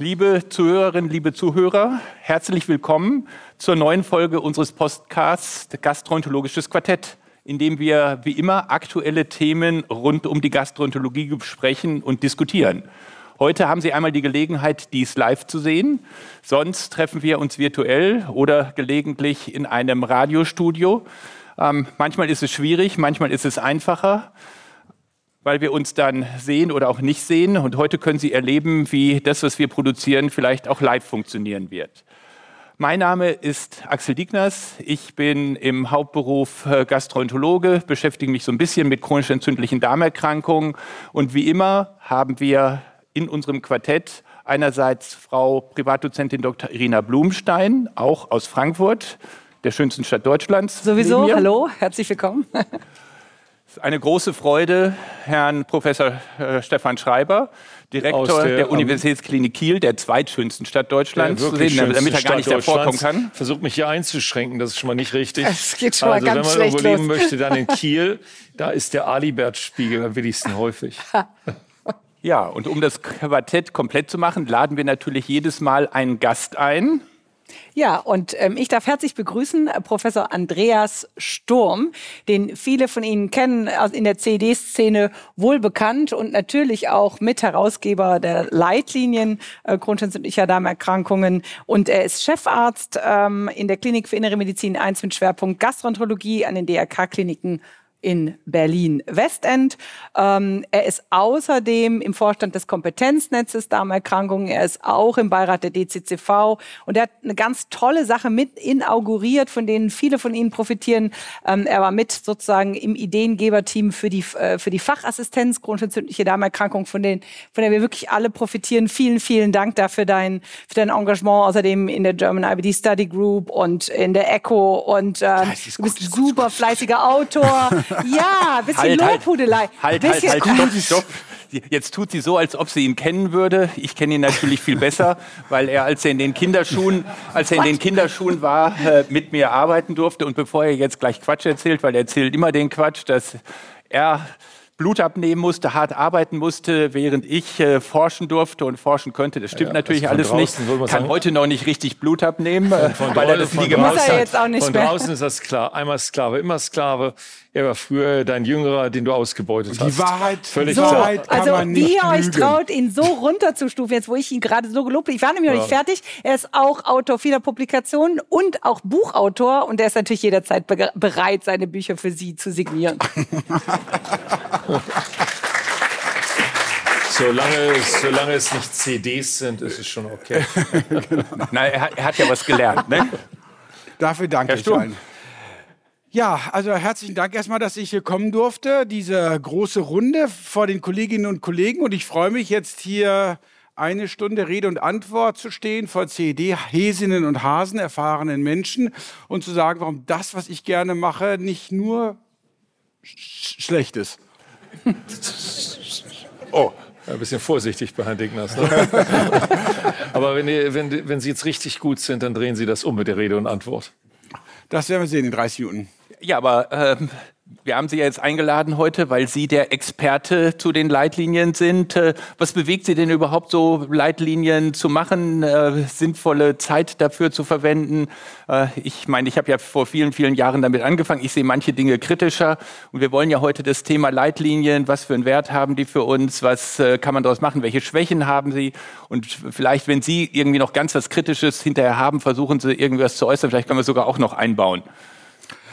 Liebe Zuhörerinnen, liebe Zuhörer, herzlich willkommen zur neuen Folge unseres Podcasts Gastroenterologisches Quartett, in dem wir wie immer aktuelle Themen rund um die Gastroenterologie besprechen und diskutieren. Heute haben Sie einmal die Gelegenheit, dies live zu sehen. Sonst treffen wir uns virtuell oder gelegentlich in einem Radiostudio. Ähm, manchmal ist es schwierig, manchmal ist es einfacher weil wir uns dann sehen oder auch nicht sehen. Und heute können Sie erleben, wie das, was wir produzieren, vielleicht auch live funktionieren wird. Mein Name ist Axel Digners. Ich bin im Hauptberuf äh, Gastroenterologe, beschäftige mich so ein bisschen mit chronisch entzündlichen Darmerkrankungen. Und wie immer haben wir in unserem Quartett einerseits Frau Privatdozentin Dr. Irina Blumstein, auch aus Frankfurt, der schönsten Stadt Deutschlands. Sowieso, hallo, herzlich willkommen. Es ist eine große Freude, Herrn Professor äh, Stefan Schreiber, Direktor der, der, Universitätsklinik Kiel, der zweitschönsten Stadt Deutschlands, zu sehen, damit er gar nicht davor kommen kann. Versucht mich hier einzuschränken, das ist schon mal nicht richtig. Es geht schon also, mal ganz wenn man irgendwo leben möchte, dann in Kiel. Da ist der Alibert-Spiegel am willigsten häufig. Ja, und um das Quartett komplett zu machen, laden wir natürlich jedes Mal einen Gast ein. Ja, und ähm, ich darf herzlich begrüßen äh, Professor Andreas Sturm, den viele von Ihnen kennen, aus, in der CD-Szene wohl bekannt und natürlich auch Mitherausgeber der Leitlinien äh, grundsätzlicher Darmerkrankungen. Und er ist Chefarzt ähm, in der Klinik für Innere Medizin 1 mit Schwerpunkt Gastroenterologie an den DRK-Kliniken in Berlin-Westend. Ähm, er ist außerdem im Vorstand des Kompetenznetzes Darmerkrankungen. Er ist auch im Beirat der DCCV und er hat eine ganz tolle Sache mit inauguriert, von denen viele von Ihnen profitieren. Ähm, er war mit sozusagen im Ideengeberteam für die, äh, für die Fachassistenz grundentzündliche Darmerkrankung, von, denen, von der wir wirklich alle profitieren. Vielen, vielen Dank dafür dein, für dein Engagement, außerdem in der German IBD Study Group und in der ECHO und äh, du bist ein super fleißiger Autor. Ja, ein bisschen halt, halt, Lobhudelei. Halt, halt, halt, stopp, stopp. Jetzt tut sie so, als ob sie ihn kennen würde. Ich kenne ihn natürlich viel besser, weil er, als er in den Kinderschuhen, als er in den Kinderschuhen war, äh, mit mir arbeiten durfte. Und bevor er jetzt gleich Quatsch erzählt, weil er erzählt immer den Quatsch, dass er Blut abnehmen musste, hart arbeiten musste, während ich äh, forschen durfte und forschen könnte. Das stimmt ja, natürlich alles nicht. Kann sagen, heute noch nicht richtig Blut abnehmen, von, von weil er das nie gemacht hat. Von draußen ist das klar. Einmal Sklave, immer Sklave. Er war früher dein Jüngerer, den du ausgebeutet hast. Die Wahrheit, Völlig so, Wahrheit kann also man nicht wie ihr euch traut, ihn so runterzustufen, jetzt wo ich ihn gerade so gelobt habe. Ich war nämlich ja. noch nicht fertig. Er ist auch Autor vieler Publikationen und auch Buchautor und er ist natürlich jederzeit bereit, seine Bücher für Sie zu signieren. Solange, solange es nicht CDs sind, ist es schon okay. Nein, er hat, er hat ja was gelernt, ne? Dafür danke ich allen. Ja, also herzlichen Dank erstmal, dass ich hier kommen durfte. Diese große Runde vor den Kolleginnen und Kollegen. Und ich freue mich jetzt hier eine Stunde Rede und Antwort zu stehen vor CED-Häsinnen und Hasen, erfahrenen Menschen und zu sagen, warum das, was ich gerne mache, nicht nur sch schlecht ist. oh. Ein bisschen vorsichtig bei Herrn Digners. Ne? Aber wenn, die, wenn, wenn Sie jetzt richtig gut sind, dann drehen Sie das um mit der Rede und Antwort. Das werden wir sehen in 30 Minuten. Ja, aber ähm, wir haben Sie ja jetzt eingeladen heute, weil Sie der Experte zu den Leitlinien sind. Äh, was bewegt Sie denn überhaupt so, Leitlinien zu machen, äh, sinnvolle Zeit dafür zu verwenden? Äh, ich meine, ich habe ja vor vielen, vielen Jahren damit angefangen. Ich sehe manche Dinge kritischer. Und wir wollen ja heute das Thema Leitlinien, was für einen Wert haben die für uns, was äh, kann man daraus machen, welche Schwächen haben sie? Und vielleicht, wenn Sie irgendwie noch ganz was Kritisches hinterher haben, versuchen Sie irgendwas zu äußern. Vielleicht können wir sogar auch noch einbauen.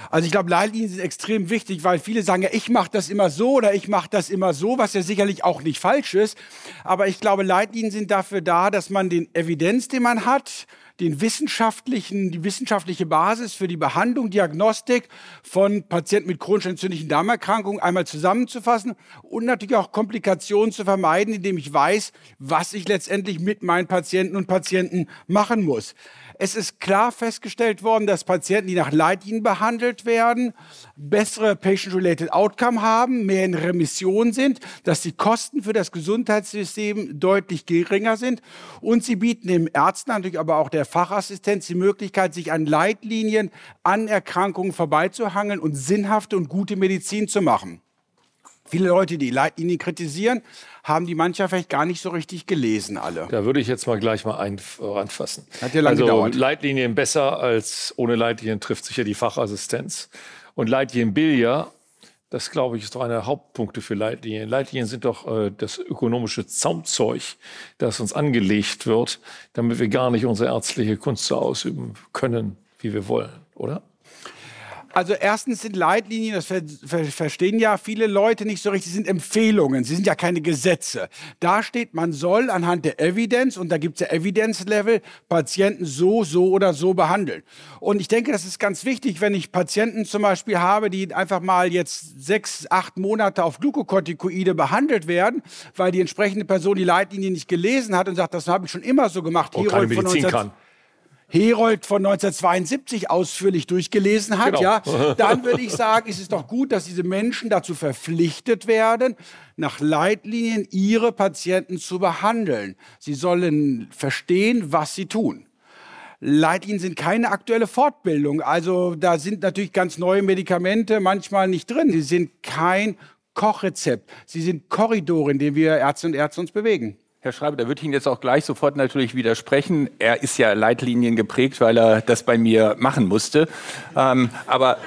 Also ich glaube, Leitlinien sind extrem wichtig, weil viele sagen ja, ich mache das immer so oder ich mache das immer so, was ja sicherlich auch nicht falsch ist. Aber ich glaube, Leitlinien sind dafür da, dass man den Evidenz, den man hat, den wissenschaftlichen, die wissenschaftliche Basis für die Behandlung, Diagnostik von Patienten mit chronisch entzündlichen Darmerkrankungen einmal zusammenzufassen und natürlich auch Komplikationen zu vermeiden, indem ich weiß, was ich letztendlich mit meinen Patienten und Patienten machen muss. Es ist klar festgestellt worden, dass Patienten, die nach Leitlinien behandelt werden, bessere Patient-Related Outcome haben, mehr in Remission sind, dass die Kosten für das Gesundheitssystem deutlich geringer sind und sie bieten dem Ärzten, natürlich aber auch der Fachassistenz die Möglichkeit, sich an Leitlinien, an Erkrankungen vorbeizuhangeln und sinnhafte und gute Medizin zu machen. Viele Leute, die Leitlinien kritisieren, haben die mancher vielleicht gar nicht so richtig gelesen, alle. Da würde ich jetzt mal gleich mal ein, anfassen. Hat ja lange also gedauert. Leitlinien besser als ohne Leitlinien trifft sicher die Fachassistenz. Und Leitlinien billiger, das glaube ich, ist doch einer der Hauptpunkte für Leitlinien. Leitlinien sind doch äh, das ökonomische Zaumzeug, das uns angelegt wird, damit wir gar nicht unsere ärztliche Kunst so ausüben können, wie wir wollen, oder? Also erstens sind Leitlinien, das ver ver verstehen ja viele Leute nicht so richtig, sind Empfehlungen, sie sind ja keine Gesetze. Da steht, man soll anhand der Evidenz, und da gibt es ja Evidenzlevel, Patienten so, so oder so behandeln. Und ich denke, das ist ganz wichtig, wenn ich Patienten zum Beispiel habe, die einfach mal jetzt sechs, acht Monate auf Glukokortikoide behandelt werden, weil die entsprechende Person die Leitlinie nicht gelesen hat und sagt, das habe ich schon immer so gemacht. Und keine Medizin kann. Herold von 1972 ausführlich durchgelesen hat, Genau. ja, dann würde ich sagen, ist es doch gut, dass diese Menschen dazu verpflichtet werden, nach Leitlinien ihre Patienten zu behandeln. Sie sollen verstehen, was sie tun. Leitlinien sind keine aktuelle Fortbildung. Also da sind natürlich ganz neue Medikamente manchmal nicht drin. Sie sind kein Kochrezept. Sie sind Korridore, in denen wir Ärzte und Ärzte uns bewegen. Herr Schreiber, da würde ich Ihnen jetzt auch gleich sofort natürlich widersprechen. Er ist ja Leitlinien geprägt, weil er das bei mir machen musste. Ähm, aber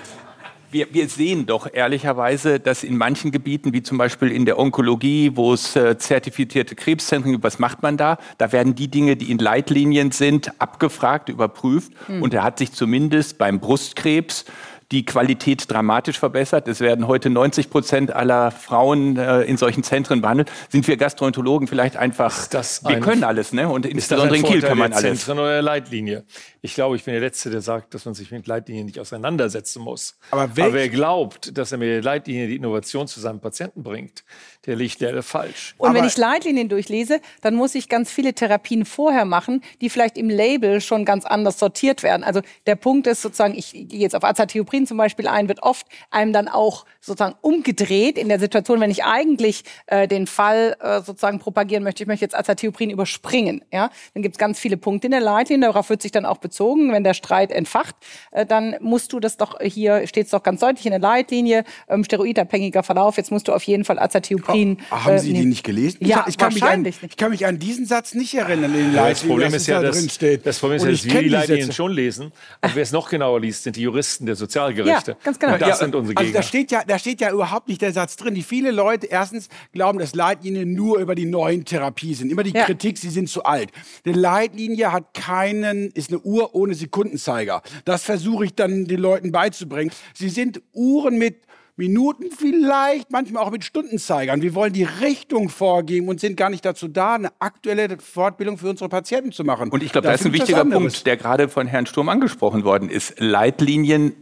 wir, wir sehen doch ehrlicherweise, dass in manchen Gebieten, wie zum Beispiel in der Onkologie, wo es äh, zertifizierte Krebszentren gibt, was macht man da? Da werden die Dinge, die in Leitlinien sind, abgefragt, überprüft. Und er hat sich zumindest beim Brustkrebs die Qualität dramatisch verbessert. Es werden heute 90 Prozent aller Frauen äh, in solchen Zentren behandelt. Sind wir Gastroenterologen vielleicht einfach, Ist das wir ein- können alles, ne? Und insbesondere in Kiel kann man alles. Zentren oder der Leitlinie? Ich glaube, ich bin der Letzte, der sagt, dass man sich mit Leitlinien nicht auseinandersetzen muss. Aber welch- wer glaubt, dass er mit der Leitlinie die Innovation zu seinem Patienten bringt, der liegt leider falsch. Und wenn Aber- ich Leitlinien durchlese, dann muss ich ganz viele Therapien vorher machen, die vielleicht im Label schon ganz anders sortiert werden. Also der Punkt ist sozusagen, ich gehe jetzt auf Azathioprin zum Beispiel ein, wird oft einem dann auch sozusagen umgedreht in der Situation, wenn ich eigentlich äh, den Fall äh, sozusagen propagieren möchte, ich möchte jetzt Azathioprin überspringen. Ja? Dann gibt es ganz viele Punkte in der Leitlinie, darauf wird sich dann auch bezogen, wenn der Streit entfacht, äh, dann musst du das doch, hier steht es doch ganz deutlich in der Leitlinie, ähm, steroidabhängiger Verlauf, jetzt musst du auf jeden Fall Azathioprin Ah, haben äh, Sie die nehmen. nicht gelesen? Ja, ich, kann mich an, wahrscheinlich nicht. ich kann mich an diesen Satz nicht erinnern. In den Ja, Leitlinien, das Problem ist ja, da dass, drin steht. das Problem ist Und ja, ich dass wir die Leitlinien schon lesen. Aber wer es noch genauer liest, sind die Juristen der Sozialgerichte. Ja, ganz genau. Und das Ja, sind unsere also Gegner. da steht ja, da steht ja überhaupt nicht der Satz drin. Die viele Leute erstens glauben, dass Leitlinien nur über die neuen Therapie sind. Immer die Ja. Kritik, sie sind zu alt. Eine Leitlinie hat keinen, ist eine Uhr ohne Sekundenzeiger. Das versuche ich dann den Leuten beizubringen. Sie sind Uhren mit Minuten vielleicht, manchmal auch mit Stundenzeigern. Wir wollen die Richtung vorgeben und sind gar nicht dazu da, eine aktuelle Fortbildung für unsere Patienten zu machen. Und ich glaube, das ist ein wichtiger. Punkt, der gerade von Herrn Sturm angesprochen worden ist. Leitlinien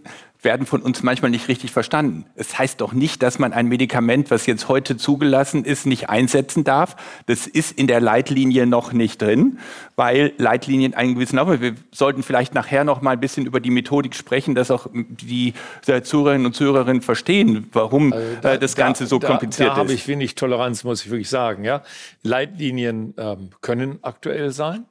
werden von uns manchmal nicht richtig verstanden. Es heißt doch nicht, dass man ein Medikament, was jetzt heute zugelassen ist, nicht einsetzen darf. Das ist in der Leitlinie noch nicht drin, weil Leitlinien einen gewissen Aufwand. Wir sollten vielleicht nachher noch mal ein bisschen über die Methodik sprechen, dass auch die äh, Zuhörerinnen und Zuhörerinnen verstehen, warum äh, das Ganze so da, kompliziert da, Da habe ist. ich wenig Toleranz, muss ich wirklich sagen. Ja? Leitlinien ähm, können aktuell sein.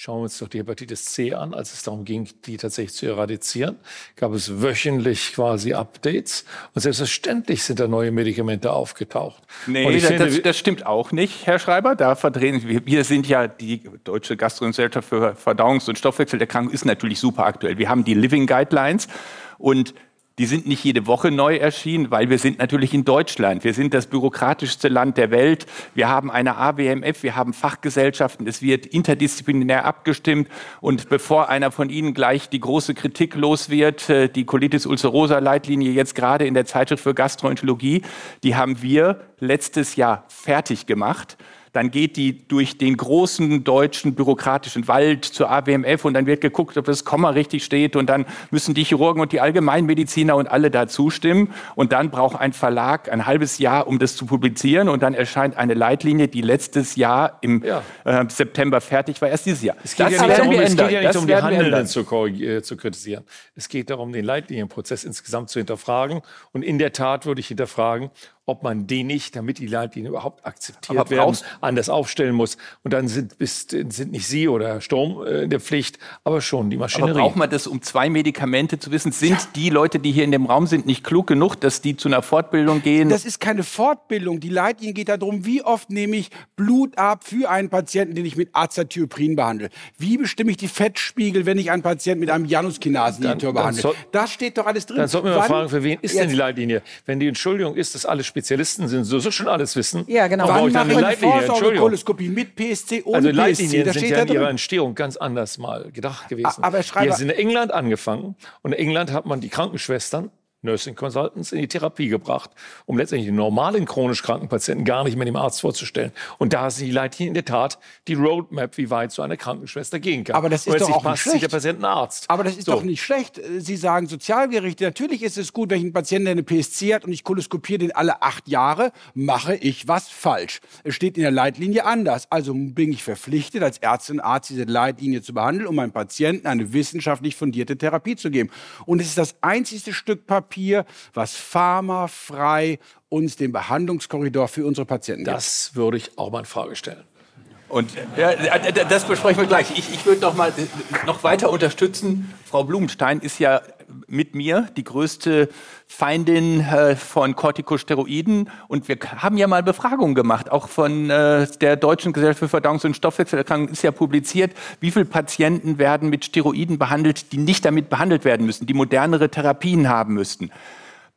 Schauen wir uns doch die Hepatitis C an. Als es darum ging, die tatsächlich zu eradizieren, gab es wöchentlich quasi Updates. Und selbstverständlich sind da neue Medikamente aufgetaucht. Nee, das, finde, das, das stimmt auch nicht, Herr Schreiber. Da verdrehen wir. Wir sind ja die Deutsche Gastrogesellschaft für Verdauungs- und Stoffwechselerkrankungen ist natürlich super aktuell. Wir haben die Living Guidelines und die sind nicht jede Woche neu erschienen, weil wir sind natürlich in Deutschland. Wir sind das bürokratischste Land der Welt. Wir haben eine AWMF, wir haben Fachgesellschaften. Es wird interdisziplinär abgestimmt. Und bevor einer von Ihnen gleich die große Kritik los wird, äh, die Colitis ulcerosa Leitlinie jetzt gerade in der Zeitschrift für Gastroenterologie, die haben wir letztes Jahr fertig gemacht. Dann geht die durch den großen deutschen bürokratischen Wald zur AWMF und dann wird geguckt, ob das Komma richtig steht und dann müssen die Chirurgen und die Allgemeinmediziner und alle da zustimmen und dann braucht ein Verlag ein halbes Jahr, um das zu publizieren und dann erscheint eine Leitlinie, die letztes Jahr im ja. äh, September fertig war, erst dieses Jahr. Es geht das ja nicht darum, es geht ja nicht um die Handelnden zu, äh, zu kritisieren. Es geht darum, den Leitlinienprozess insgesamt zu hinterfragen und in der Tat würde ich hinterfragen, ob man den nicht, damit die Leitlinien überhaupt akzeptiert Aber werden, anders aufstellen muss. Und dann sind, bist, sind nicht Sie oder Herr Sturm äh, in der Pflicht, aber schon die Maschinerie. Aber braucht man das, um zwei Medikamente zu wissen? Sind ja. die Leute, die hier in dem Raum sind, nicht klug genug, dass die zu einer Fortbildung gehen? Das ist keine Fortbildung. Die Leitlinie geht darum, wie oft nehme ich Blut ab für einen Patienten, den ich mit Azathioprин behandle? Wie bestimme ich die Fettspiegel, wenn ich einen Patienten mit einem Januskinase-Inhibitor behandle? Soll, das steht doch alles drin. Dann sollten wir mal fragen, für wen ist denn die Leitlinie? Wenn die Entschuldigung ist, dass alle Spezialisten sind, so, so schon alles wissen. Ja, genau. Wann mache ich eine Vorsorgekoloskopie mit PSC, ohne Also Leitlinien PSC, sind ja in ihrer Entstehung ganz anders mal gedacht gewesen. Aber Schreiber, Die sind in England angefangen und in England hat man die Krankenschwestern Nursing Consultants in die Therapie gebracht, um letztendlich den normalen chronisch kranken Patienten gar nicht mehr dem Arzt vorzustellen. Und da sind die Leitlinien in der Tat die Roadmap, wie weit so eine Krankenschwester gehen kann. Aber das ist doch auch nicht schlecht. der Patient Arzt. Aber das ist so. doch nicht schlecht. Sie sagen Sozialgerichte, natürlich ist es gut, wenn ich einen Patienten, der eine PSC hat und ich koloskopiere den alle acht Jahre, mache ich was falsch. Es steht in der Leitlinie anders. Also bin ich verpflichtet, als Ärztin und Arzt diese Leitlinie zu behandeln, um meinem Patienten eine wissenschaftlich fundierte Therapie zu geben. Und es ist das einzige Stück Papier, Papier, was pharmafrei uns den Behandlungskorridor für unsere Patienten gibt. Das würde ich auch mal in Frage stellen. Und ja, das besprechen wir gleich. Ich, ich würde noch mal noch weiter unterstützen. Frau Blumenstein ist ja mit mir die größte Feindin äh, von Corticosteroiden. Und wir haben ja mal Befragungen gemacht, auch von äh, der Deutschen Gesellschaft für Verdauungs- und Stoffwechselerkrankungen ist ja publiziert, wie viele Patienten werden mit Steroiden behandelt, die nicht damit behandelt werden müssen, die modernere Therapien haben müssten.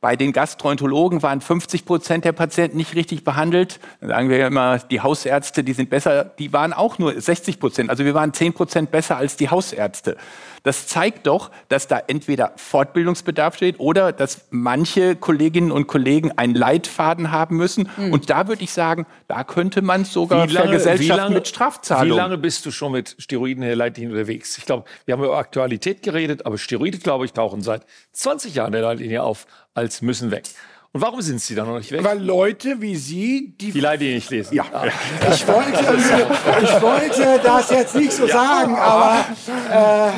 Bei den Gastroenterologen waren 50 Prozent der Patienten nicht richtig behandelt. Sagen wir ja immer, die Hausärzte, die sind besser. Die waren auch nur 60 Prozent. Also wir waren 10 Prozent besser als die Hausärzte. Das zeigt doch, dass da entweder Fortbildungsbedarf steht oder dass manche Kolleginnen und Kollegen einen Leitfaden haben müssen. Mhm. Und da würde ich sagen, da könnte man sogar wie lange, vergesellschaften lange, mit Strafzahlungen. Wie lange bist du schon mit Steroiden in der Leitlinie unterwegs? Ich glaube, wir haben über Aktualität geredet, aber Steroide, glaube ich, tauchen seit 20 Jahren in der Leitlinie auf als müssen weg. Und warum sind sie dann noch nicht weg? Weil Leute wie Sie die, die Leitlinie nicht lesen. Ja. Ah. Ich, wollte, ich wollte das jetzt nicht so ja. sagen, aber äh,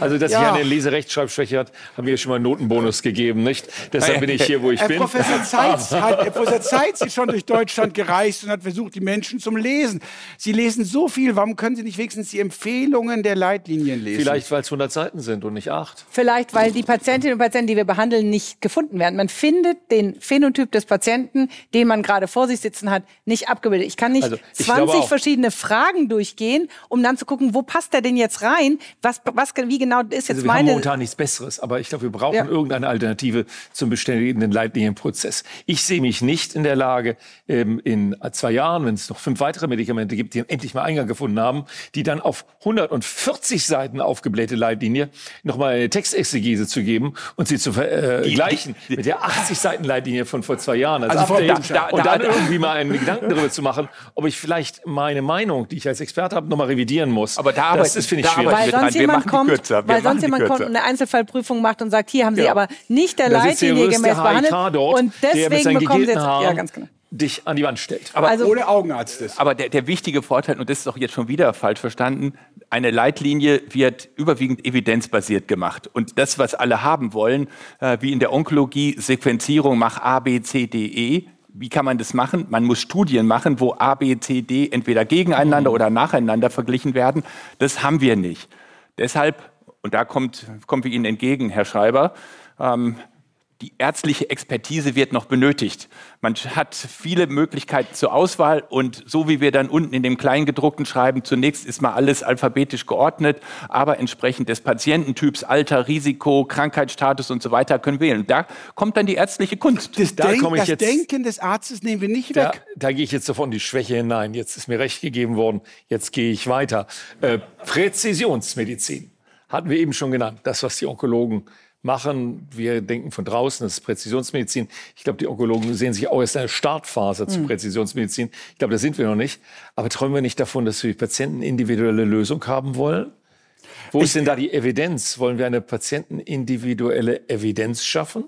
also, dass ja. ich eine Leserechtschreibschwäche hat, haben mir schon mal einen Notenbonus gegeben, nicht? Deshalb bin ich hier, wo ich Herr bin. Professor Zeitz hat, Herr Professor Zeitz ist schon durch Deutschland gereist und hat versucht, die Menschen zum Lesen. Sie lesen so viel, warum können Sie nicht wenigstens die Empfehlungen der Leitlinien lesen? Vielleicht, weil es 100 Seiten sind und nicht 8. Vielleicht, weil die Patientinnen und Patienten, die wir behandeln, nicht gefunden werden. Man findet den Phänotyp des Patienten, den man gerade vor sich sitzen hat, nicht abgebildet. Ich kann nicht also, ich 20 verschiedene Fragen durchgehen, um dann zu gucken, wo passt der denn jetzt rein? Was, was, wie genau ist jetzt also wir meine... haben momentan nichts Besseres, aber ich glaube, wir brauchen ja. irgendeine Alternative zum beständigen Leitlinienprozess. Ich sehe mich nicht in der Lage, ähm, in zwei Jahren, wenn es noch fünf weitere Medikamente gibt, die endlich mal Eingang gefunden haben, die dann auf 140 Seiten aufgeblähte Leitlinie nochmal eine Textexegese zu geben und sie zu vergleichen äh, mit der 80 Seiten Leitlinie von vor zwei Jahren. Also, also da, da, und dann irgendwie mal einen Gedanken darüber zu machen, ob ich vielleicht meine Meinung, die ich als Experte habe, nochmal revidieren muss. Aber da das ist, finde ich, schwierig. Weil sonst jemand kommt, kürzer. weil sonst jemand kommt und eine Einzelfallprüfung macht und sagt, hier haben Sie ja. aber nicht der Leitlinie gemäß behandelt. Dort, und deswegen bekommen Sie jetzt... Ja, ganz genau dich an die Wand stellt. Aber also, ohne Augenarzt ist. Aber der, der wichtige Vorteil, und das ist auch jetzt schon wieder falsch verstanden, eine Leitlinie wird überwiegend evidenzbasiert gemacht. Und das, was alle haben wollen, äh, wie in der Onkologie, Sequenzierung, mach A, B, C, D, E, wie kann man das machen? Man muss Studien machen, wo A, B, C, D entweder gegeneinander mhm. oder nacheinander verglichen werden. Das haben wir nicht. Deshalb und da kommt, kommen wir Ihnen entgegen, Herr Schreiber, ähm, die ärztliche Expertise wird noch benötigt. Man hat viele Möglichkeiten zur Auswahl und so wie wir dann unten in dem Kleingedruckten schreiben, zunächst ist mal alles alphabetisch geordnet, aber entsprechend des Patiententyps, Alter, Risiko, Krankheitsstatus und so weiter können wählen. Da kommt dann die ärztliche Kunst. Das, da Denk, das Denken des Arztes nehmen wir nicht da, weg. Da gehe ich jetzt sofort in die Schwäche hinein. Jetzt ist mir recht gegeben worden. Jetzt gehe ich weiter. Äh, Präzisionsmedizin hatten wir eben schon genannt, das, was die Onkologen machen. Wir denken von draußen, das ist Präzisionsmedizin. Ich glaube, die Onkologen sehen sich auch erst in der Startphase zu mhm. Präzisionsmedizin. Ich glaube, da sind wir noch nicht. Aber träumen wir nicht davon, dass wir Patienten individuelle Lösung haben wollen? Wo ich, ist denn da die Evidenz? Wollen wir eine patientenindividuelle Evidenz schaffen?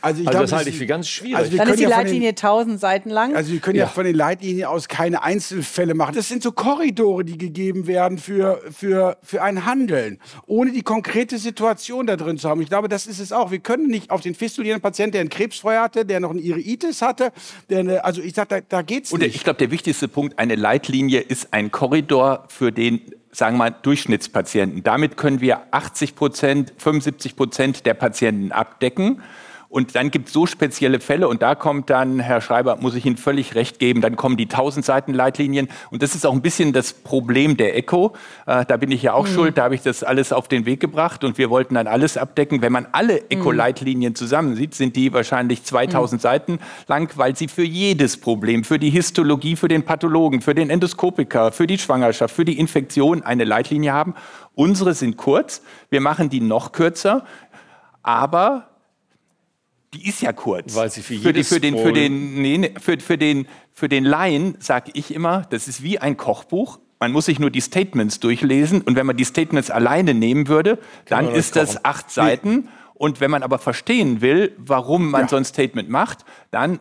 Also, also das halte ich für ganz schwierig. Also Dann ist die ja Leitlinie tausend Seiten lang. Also wir können ja. ja. von den Leitlinien aus keine Einzelfälle machen. Das sind so Korridore, die gegeben werden für, für, für ein Handeln, ohne die konkrete Situation da drin zu haben. Ich glaube, das ist es auch. Wir können nicht auf den fistulierenden Patienten, der einen Krebs vorher hatte, der noch einen Iriitis hatte, der eine, also ich sage, da, da geht's Und nicht. ich glaube, der wichtigste Punkt, eine Leitlinie ist ein Korridor für den sagen wir mal, Durchschnittspatienten. Damit können wir 80 Prozent, 75 Prozent der Patienten abdecken. Und dann gibt es so spezielle Fälle und da kommt dann, Herr Schreiber, muss ich Ihnen völlig recht geben, dann kommen die 1000 Seiten Leitlinien und das ist auch ein bisschen das Problem der ECHO. Äh, da bin ich ja auch mhm. schuld, da habe ich das alles auf den Weg gebracht und wir wollten dann alles abdecken. Wenn man alle mhm. ECHO-Leitlinien zusammensieht, sind die wahrscheinlich 2000 mhm. Seiten lang, weil sie für jedes Problem, für die Histologie, für den Pathologen, für den Endoskopiker, für die Schwangerschaft, für die Infektion eine Leitlinie haben. Unsere sind kurz, wir machen die noch kürzer, aber die ist ja kurz. Weil sie für, für, die, für den für den nee, für, für den für den Laien sage ich immer, das ist wie ein Kochbuch. Man muss sich nur die Statements durchlesen und wenn man die Statements alleine nehmen würde, Kann dann ist das acht Seiten. Nee. Und wenn man aber verstehen will, warum man ja. so ein Statement macht, dann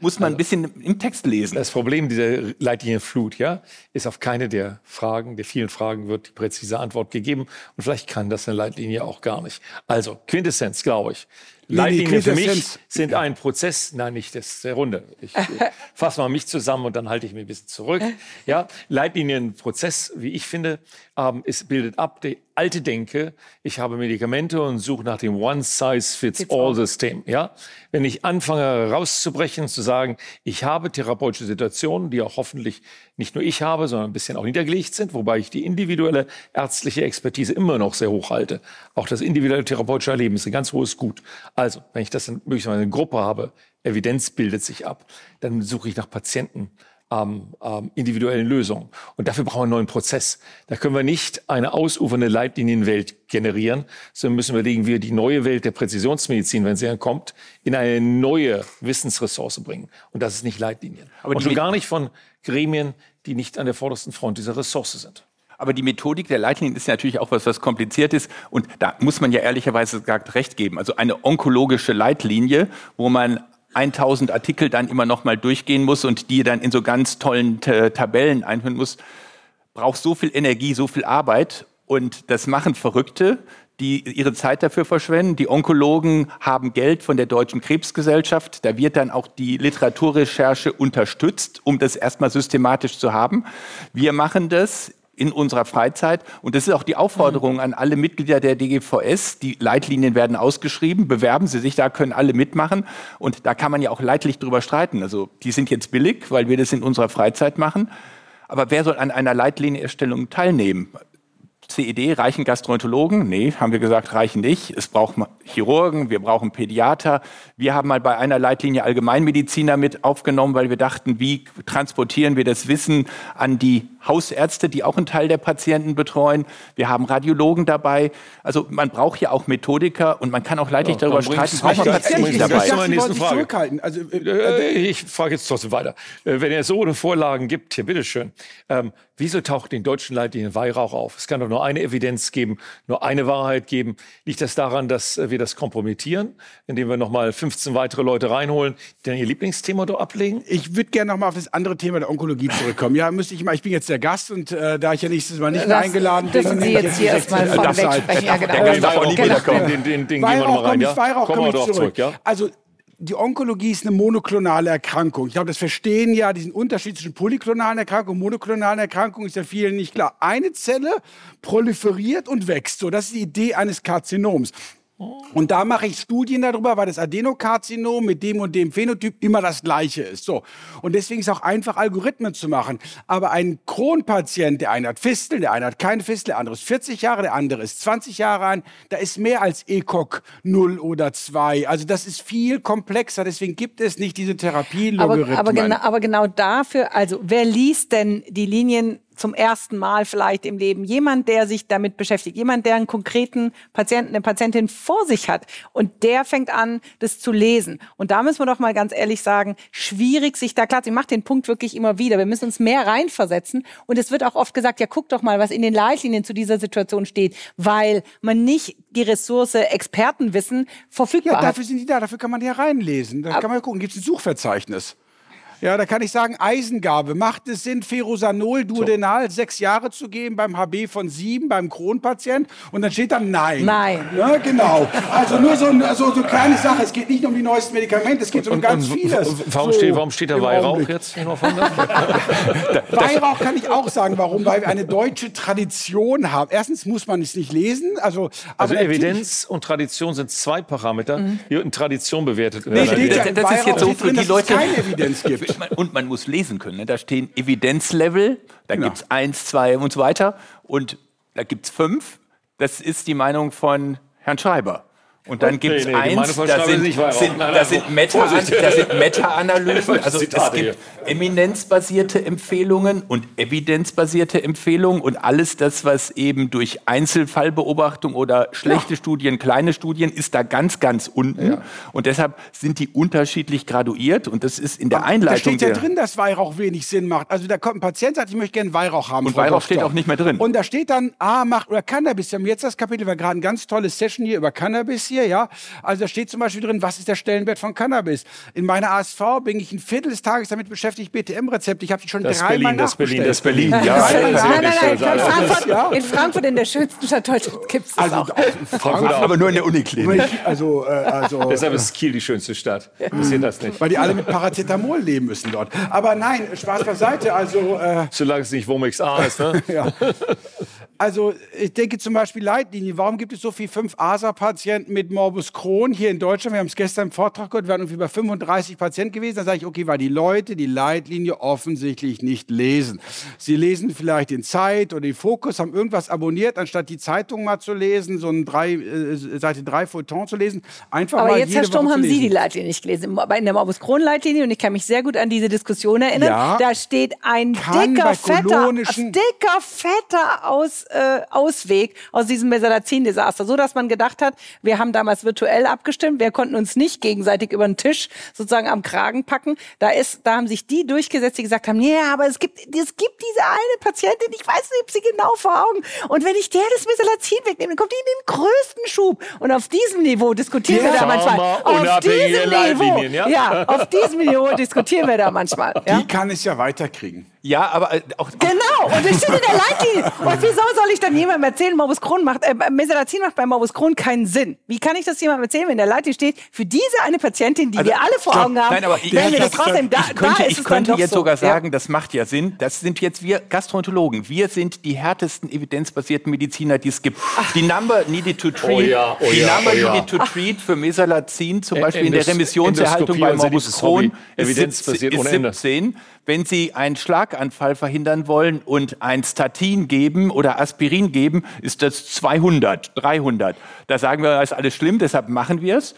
muss man also, ein bisschen im Text lesen. Das Problem dieser Leitlinienflut, ja, ist auf keine der Fragen, der vielen Fragen wird die präzise Antwort gegeben. Und vielleicht kann das eine Leitlinie auch gar nicht. Also, Quintessenz, glaube ich. Leitlinien für mich sind ein Prozess, nein, nicht das der Runde. Ich fasse mal mich zusammen und dann halte ich mich ein bisschen zurück. Ja, Leitlinienprozess, wie ich finde, ähm, es bildet ab die alte Denke. Ich habe Medikamente und suche nach dem One-Size-Fits-All-System. Ja, wenn ich anfange rauszubrechen, zu sagen, ich habe therapeutische Situationen, die auch hoffentlich nicht nur ich habe, sondern ein bisschen auch niedergelegt sind, wobei ich die individuelle ärztliche Expertise immer noch sehr hoch halte. Auch das individuelle therapeutische Erleben ist ein ganz hohes Gut. Also, wenn ich das in, möglicherweise eine Gruppe habe, Evidenz bildet sich ab, dann suche ich nach Patienten ähm, ähm, individuellen Lösungen. Und dafür brauchen wir einen neuen Prozess. Da können wir nicht eine ausufernde Leitlinienwelt generieren, sondern müssen wir legen wir die neue Welt der Präzisionsmedizin, wenn sie dann kommt, in eine neue Wissensressource bringen. Und das ist nicht Leitlinien. Aber Und schon gar nicht von Gremien, die nicht an der vordersten Front dieser Ressource sind. Aber die Methodik der Leitlinien ist natürlich auch was, was kompliziert ist. Und da muss man ja ehrlicherweise gesagt recht geben. Also eine onkologische Leitlinie, wo man 1000 Artikel dann immer noch mal durchgehen muss und die dann in so ganz tollen äh, Tabellen einführen muss, braucht so viel Energie, so viel Arbeit. Und das machen Verrückte, die ihre Zeit dafür verschwenden. Die Onkologen haben Geld von der Deutschen Krebsgesellschaft. Da wird dann auch die Literaturrecherche unterstützt, um das erstmal systematisch zu haben. Wir machen das in unserer Freizeit. Und das ist auch die Aufforderung mhm. an alle Mitglieder der DGVS. Die Leitlinien werden ausgeschrieben. Bewerben Sie sich, da können alle mitmachen. Und da kann man ja auch leidlich drüber streiten. Also die sind jetzt billig, weil wir das in unserer Freizeit machen. Aber wer soll an einer Leitlinienerstellung teilnehmen? CED, reichen Gastroenterologen? Nee, haben wir gesagt, reichen nicht. Es braucht Chirurgen, wir brauchen Pädiater. Wir haben mal bei einer Leitlinie Allgemeinmediziner mit aufgenommen, weil wir dachten, wie transportieren wir das Wissen an die Hausärzte, die auch einen Teil der Patienten betreuen. Wir haben Radiologen dabei. Also man braucht ja auch Methodiker und man kann auch leidlich ja, darüber streiten, braucht man Patienten dabei. Ich, also, äh, äh, ich frage jetzt trotzdem weiter. Äh, wenn es so eine Vorlagen gibt, hier bitteschön, ähm, wieso taucht in deutschen Leitlinien Weihrauch auf? Es kann doch nur eine Evidenz geben, nur eine Wahrheit geben. Liegt das daran, dass wir das kompromittieren, indem wir nochmal 15 weitere Leute reinholen, die dann ihr Lieblingsthema dort ablegen? Ich würde gerne nochmal auf das andere Thema der Onkologie zurückkommen. Ja, müsste ich mal, ich bin jetzt der Gast und äh, da ich ja nächstes Mal nicht das, mehr eingeladen bin. Dürfen Sie jetzt hier erstmal von wegsprechen. Ja, genau. Den, den, den, den gehen wir nochmal rein. Ja? Weihrauch komme ich zurück. zurück ja? Also die Onkologie ist eine monoklonale Erkrankung. Ich glaube, das verstehen ja diesen Unterschied zwischen polyklonalen Erkrankungen und monoklonalen Erkrankungen ist ja vielen nicht klar. Eine Zelle proliferiert und wächst. So, das ist die Idee eines Karzinoms. Und da mache ich Studien darüber, weil das Adenokarzinom mit dem und dem Phänotyp immer das gleiche ist. So. Und deswegen ist es auch einfach, Algorithmen zu machen. Aber ein Kronpatient, der eine hat Fistel, der eine hat keine Fistel, der andere ist 40 Jahre, der andere ist 20 Jahre alt, da ist mehr als ECOG 0 oder 2. Also das ist viel komplexer. Deswegen gibt es nicht diese Therapielogarithmen. Aber, aber, gena aber genau dafür, also wer liest denn die Linien zum ersten Mal vielleicht im Leben, jemand, der sich damit beschäftigt, jemand, der einen konkreten Patienten, eine Patientin vor sich hat und der fängt an, das zu lesen. Und da müssen wir doch mal ganz ehrlich sagen, schwierig sich da klar, sie macht den Punkt wirklich immer wieder. Wir müssen uns mehr reinversetzen und es wird auch oft gesagt, ja, guck doch mal, was in den Leitlinien zu dieser Situation steht, weil man nicht die Ressource Expertenwissen verfügbar ja, hat. dafür sind die da, dafür kann man ja reinlesen. Da kann man ja gucken, gibt es ein Suchverzeichnis. Ja, da kann ich sagen, Eisengabe. Macht es Sinn, Ferosanol duodenal so. sechs Jahre zu geben beim HB von sieben, beim Kronpatient? Und dann steht dann Nein. Nein. Ja, genau. Also nur so, so, so eine kleine Sache. Es geht nicht um die neuesten Medikamente, es geht und, um ganz und, vieles. Warum, so steht, warum steht da Weihrauch Augenblick. jetzt? Weihrauch kann ich auch sagen, warum. Weil wir eine deutsche Tradition haben. Erstens muss man es nicht lesen. Also, also Evidenz und Tradition sind zwei Parameter, mhm. die in Tradition bewertet werden. Nee, das, das ist jetzt so für die Leute, keine Evidenz gibt und man muss lesen können. Ne? Da stehen Evidenzlevel, da genau. gibt es eins, zwei und so weiter. Und da gibt es fünf. Das ist die Meinung von Herrn Schreiber. Und dann gibt es nee, nee, eins, da sind, sind, da sind Meta-Analysen, also es gibt eminenzbasierte Empfehlungen und evidenzbasierte Empfehlungen und alles das, was eben durch Einzelfallbeobachtung oder schlechte ja. Studien, kleine Studien, ist da ganz, ganz unten. Ja. Und deshalb sind die unterschiedlich graduiert und das ist in der Einleitung. Da steht ja drin, dass Weihrauch wenig Sinn macht. Also da kommt ein Patient, sagt, ich möchte gerne Weihrauch haben. Und Weihrauch Doktor. steht auch nicht mehr drin. Und da steht dann, ah, macht oder Cannabis. Wir haben jetzt das Kapitel, war gerade eine ganz tolle Session hier über Cannabis hier, ja. Also da steht zum Beispiel drin, was ist der Stellenwert von Cannabis? In meiner ASV bin ich ein Viertel des Tages damit beschäftigt, BTM-Rezepte. Ich habe die schon das dreimal Das Berlin, das Berlin, das Berlin. Ja, nein, nein, nein, nein, in Frankfurt, in Frankfurt, in der schönsten Stadt Deutschlands, gibt es das also, auch. Frankfurt auch. Aber nur in der Uniklinik. Also, äh, also, Deshalb ist Kiel die schönste Stadt. Passiert das nicht. Weil die alle mit Paracetamol leben müssen dort. Aber nein, Spaß beiseite. Also, äh, Solange es nicht Womex A ist, ne? ja. Also ich denke zum Beispiel Leitlinie. Warum gibt es so viele 5-ASA-Patienten mit Morbus Crohn hier in Deutschland? Wir haben es gestern im Vortrag gehört, wir waren irgendwie bei 35 Patienten gewesen. Da sage ich, okay, weil die Leute die Leitlinie offensichtlich nicht lesen. Sie lesen vielleicht den Zeit oder die Fokus, haben irgendwas abonniert, anstatt die Zeitung mal zu lesen, so ein drei, äh, Seite 3 Feuilleton zu lesen. Einfach Aber mal jetzt, Herr Sturm, haben Sie die Leitlinie nicht gelesen. In der Morbus Crohn-Leitlinie, und ich kann mich sehr gut an diese Diskussion erinnern, ja, da steht ein dicker, fetter, dicker, fetter aus äh, Ausweg aus diesem Mesalazin-Desaster, so dass man gedacht hat, wir haben damals virtuell abgestimmt, wir konnten uns nicht gegenseitig über den Tisch sozusagen am Kragen packen. Da ist, da haben sich die durchgesetzt, die gesagt haben, ja, yeah, aber es gibt, es gibt diese eine Patientin, ich weiß nicht, ob sie genau vor Augen. Und wenn ich der das Mesalazin wegnehme, dann kommt die in den größten Schub. Und auf diesem Niveau diskutieren ja, wir da manchmal. Auf diesem Niveau, ja? ja, auf diesem Niveau diskutieren wir da manchmal. Ja? Die kann es ja weiterkriegen. Ja, aber äh, auch. Genau, und das steht in der Leitlinie. Und wieso soll ich dann jemandem erzählen, Morbus Crohn macht, äh, Mesalazin macht bei Morbus Crohn keinen Sinn? Wie kann ich das jemandem erzählen, wenn in der Leitlinie steht, für diese eine Patientin, die also, wir alle vor. Augen haben, Nein, aber ich, wenn wir das trotzdem, da, ich könnte, da ist ich könnte jetzt so. sogar sagen, ja. das macht ja Sinn. Das sind jetzt wir Gastroenterologen. Wir sind die härtesten evidenzbasierten Mediziner, die es gibt. Ach. Die Number needed to treat, oh ja, oh die Number oh needed to treat für Mesalazin, zum Beispiel in der Remissionserhaltung bei Morbus Crohn, ist 17 wenn Sie einen Schlaganfall verhindern wollen und ein Statin geben oder Aspirin geben, ist das 200, 300. Da sagen wir, das ist alles schlimm, deshalb machen wir es.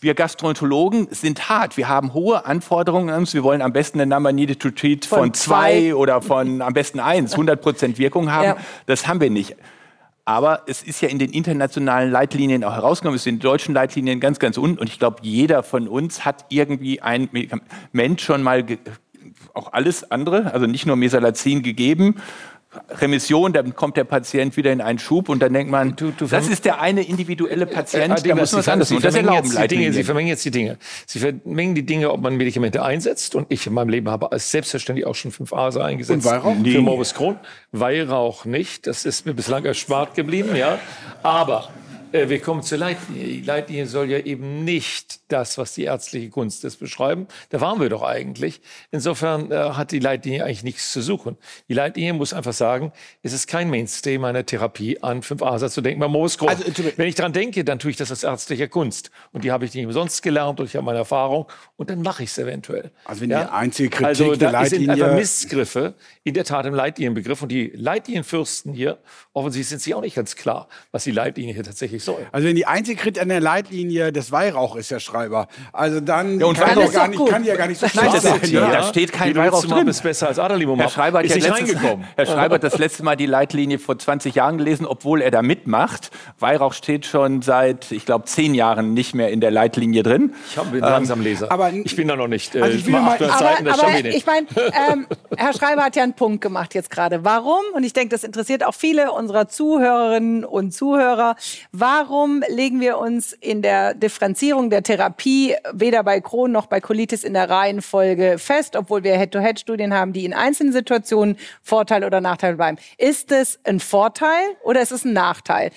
Wir Gastroenterologen sind hart. Wir haben hohe Anforderungen an uns. Wir wollen am besten eine Number needed to treat von, von zwei oder von am besten eins, 100 Prozent Wirkung haben. Ja. Das haben wir nicht. Aber es ist ja in den internationalen Leitlinien auch herausgenommen, es ist in den deutschen Leitlinien ganz, ganz unten. Und ich glaube, jeder von uns hat irgendwie ein Medikament schon mal auch alles andere, also nicht nur Mesalazin gegeben. Remission, dann kommt der Patient wieder in einen Schub und dann denkt man, du, du das ist der eine individuelle Patient, äh, äh, da muss was anderes. Und das erlauben die Dinge, Sie vermengen jetzt die Dinge. Sie vermengen die Dinge, ob man Medikamente einsetzt. Und ich in meinem Leben habe als selbstverständlich auch schon 5-ASA eingesetzt. Und Weihrauch? Für Morbus Crohn. Weihrauch nicht. Das ist mir bislang erspart geblieben, ja. Aber äh, wir kommen zur Leitlinie. Die Leitlinie soll ja eben nicht das, was die ärztliche Kunst ist, beschreiben. Da waren wir doch eigentlich. Insofern äh, hat die Leitlinie eigentlich nichts zu suchen. Die Leitlinie muss einfach sagen, es ist kein Mainstay meiner Therapie, an 5-ASA zu denken bei Moos also, Wenn ich daran denke, dann tue ich das als ärztliche Kunst. Und die habe ich nicht umsonst gelernt und ich habe meine Erfahrung. Und dann mache ich es eventuell. Also wenn ja? die einzige Kritik also, der Leitlinie... sind einfach Missgriffe in der Tat im Leitlinienbegriff. Und die Leitlinienfürsten hier, offensichtlich sind sie auch nicht ganz klar, was die Leitlinie hier tatsächlich nicht soll. Also wenn die einzige Kritik an der Leitlinie des Weihrauch ist, Herr Schreiber, also dann Ja, und kann, Weihrauch gar ist nicht, kann die ja gar nicht so schlecht sein. ist, ja. da steht kein Weihrauch drin. bist besser als Adalimo Herr Schreiber, hat ist ja nicht letztes, reingekommen. Herr Schreiber hat das letzte Mal die Leitlinie vor 20 Jahren gelesen, obwohl er da mitmacht. Weihrauch steht schon seit, ich glaube, zehn Jahren nicht mehr in der Leitlinie drin. Ich hab- bin langsam Leser. aber- ich bin da noch nicht. Äh, Also ich will mal mal- 800 Aber, Seiten, das aber schaffe ich nicht. ich meine, ähm, Herr Schreiber hat ja einen Punkt gemacht jetzt gerade. Warum? Und ich denke, das interessiert auch viele unserer Zuhörerinnen und Zuhörer. Warum legen wir uns in der Differenzierung der Therapie weder bei Crohn noch bei Colitis in der Reihenfolge fest, obwohl wir Head-to-Head-Studien haben, die in einzelnen Situationen Vorteil oder Nachteil bleiben? Ist es ein Vorteil oder ist es ein Nachteil?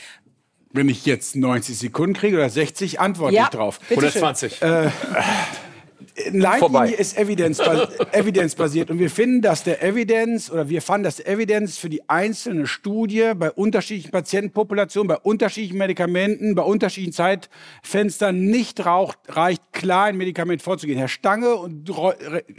Wenn ich jetzt 90 Sekunden kriege oder 60, antworte Ja, ich drauf. bitte schön. 120. Eine Leitlinie Vorbei. ist evidenzbas evidenzbasiert und wir finden, dass der Evidenz oder wir fanden, dass der Evidenz für die einzelne Studie bei unterschiedlichen Patientenpopulationen, bei unterschiedlichen Medikamenten, bei unterschiedlichen Zeitfenstern nicht raucht, reicht, klar ein Medikament vorzugehen. Herr Stange und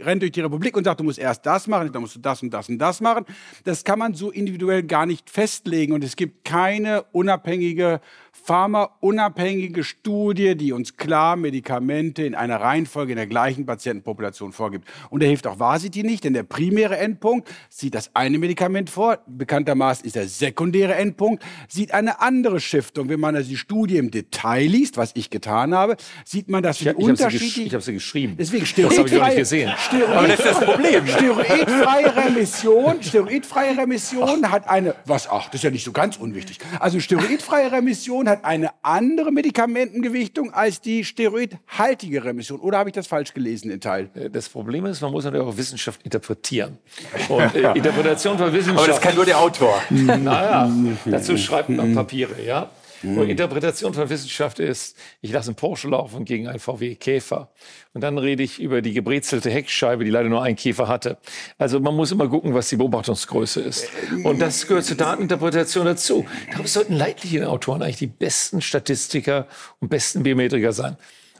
rennt durch die Republik und sagt, du musst erst das machen, dann musst du das und das und das machen. Das kann man so individuell gar nicht festlegen und es gibt keine unabhängige pharmaunabhängige Studie, die uns klar Medikamente in einer Reihenfolge in der gleichen Patientenpopulation vorgibt. Und da hilft auch Vasiti nicht, denn der primäre Endpunkt sieht das eine Medikament vor, bekanntermaßen ist der sekundäre Endpunkt, sieht eine andere Schiftung. Wenn man also die Studie im Detail liest, was ich getan habe, sieht man, dass Ich habe hab gesch unterschiedlich... ich hab sie geschrieben. Deswegen das habe ich noch nicht gesehen. Steroid, Aber das ist das Problem. Steroidfreie Remission, steroidfreie Remission hat eine, was, ach, das ist ja nicht so ganz unwichtig. Also steroidfreie Remission hat eine andere Medikamentengewichtung als die steroidhaltige Remission. Oder habe ich das falsch gelesen in Teil? Das Problem ist, man muss natürlich auch Wissenschaft interpretieren. Und äh, Interpretation von Wissenschaft. Aber das kann nur der Autor. Naja, dazu schreibt man Papiere, ja. Und Interpretation von Wissenschaft ist, ich lasse einen Porsche laufen gegen einen VW Käfer. Und dann rede ich über die gebrezelte Heckscheibe, die leider nur einen Käfer hatte. Also man muss immer gucken, was die Beobachtungsgröße ist. Und das gehört zur Dateninterpretation dazu. Darum sollten Leitlinienautoren eigentlich die besten Statistiker und besten Biometriker sein.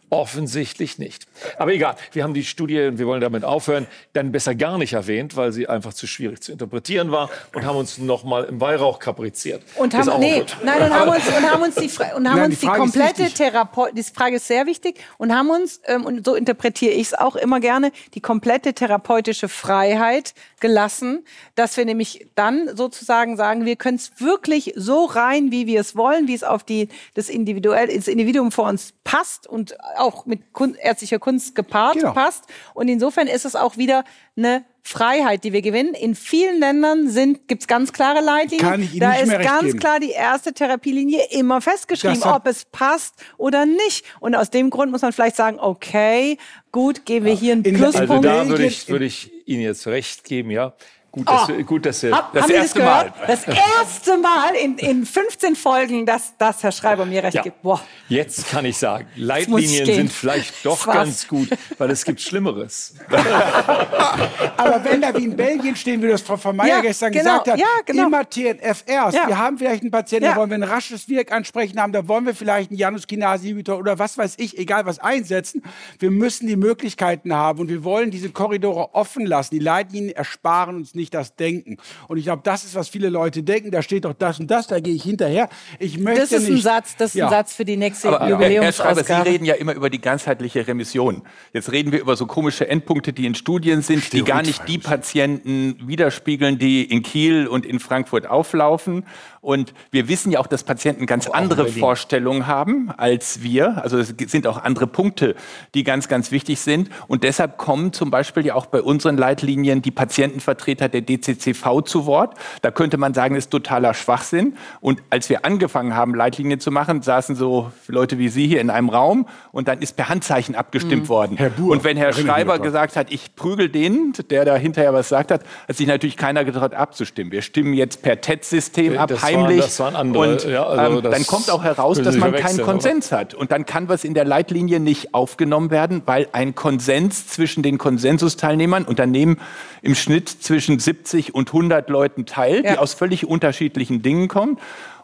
Offensichtlich nicht. Aber egal, wir haben die Studie und wir wollen damit aufhören, dann besser gar nicht erwähnt, weil sie einfach zu schwierig zu interpretieren war und haben uns nochmal im Weihrauch kapriziert. Und haben, nee, nein, und haben uns, und haben uns die, und haben Nein, uns die die, komplette wichtig. Therapeut, die Frage ist sehr wichtig, und haben uns, ähm, und so interpretiere ich es auch immer gerne, die komplette therapeutische Freiheit gelassen, dass wir nämlich dann sozusagen sagen, wir können es wirklich so rein, wie wir es wollen, wie es auf die, das individuell, das Individuum vor uns passt und auch mit Kun ärztlicher Kunst gepaart Genau. passt. Und insofern ist es auch wieder eine Freiheit, die wir gewinnen. In vielen Ländern gibt es ganz klare Leitlinien. Kann ich Ihnen da nicht ist ganz geben. klar die erste Therapielinie immer festgeschrieben, ob es passt oder nicht. Und aus dem Grund muss man vielleicht sagen, okay, gut, geben wir hier einen In- Pluspunkt. Also da würde ich, würde ich Ihnen jetzt recht geben, ja. Gut, dass, wir, gut, dass wir, Hab, Das erste das Mal. gehört? Das erste Mal in, in 15 Folgen, dass, dass Herr Schreiber mir recht Ja. gibt. Boah. Jetzt kann ich sagen, Leitlinien sind vielleicht doch war's. ganz gut, weil es gibt Schlimmeres. Aber wenn da wie in Belgien stehen, wie das Frau von Meyer Ja, gestern genau, gesagt hat, ja, genau. immer TNF-Rs. Ja. Wir haben vielleicht einen Patienten, Ja. da wollen wir ein rasches Wirkansprechen haben, da wollen wir vielleicht einen Janus-Kinase-Inhibitor oder was weiß ich, egal was einsetzen. Wir müssen die Möglichkeiten haben und wir wollen diese Korridore offen lassen. Die Leitlinien ersparen uns nicht das Denken. Und ich glaube, das ist, was viele Leute denken. Da steht doch das und das, da gehe ich hinterher. Ich möchte Das ist nicht. ein Satz, das ist Ja. ein Satz für die nächste Aber Herr Schreiber, Sie Jubiläumsausgabe. reden ja immer über die ganzheitliche Remission. Jetzt reden wir über so komische Endpunkte, die in Studien sind, die gar nicht die Patienten widerspiegeln, die in Kiel und in Frankfurt auflaufen. Und wir wissen ja auch, dass Patienten ganz andere. Vorstellungen haben als wir. Also es sind auch andere Punkte, die ganz, ganz wichtig sind. Und deshalb kommen zum Beispiel ja auch bei unseren Leitlinien die Patientenvertreter der DCCV zu Wort. Da könnte man sagen, ist totaler Schwachsinn. Und als wir angefangen haben, Leitlinien zu machen, saßen so Leute wie Sie hier in einem Raum und dann ist per Handzeichen abgestimmt worden. Herr Buhr, und wenn Herr Schreiber gesagt hat, ich prügel den, der da hinterher was sagt hat, hat sich natürlich keiner getraut abzustimmen. Wir stimmen jetzt per TED-System ab, Das waren- heimlich. das waren andere, Und ja, also ähm, das dann kommt auch heraus, dass man keinen verwechseln, aber- Konsens hat. Und dann kann was in der Leitlinie nicht aufgenommen werden, weil ein Konsens zwischen den Konsensusteilnehmern, Unternehmen im Schnitt zwischen 70 und 100 Leuten teilt, Ja. die aus völlig unterschiedlichen Dingen kommen.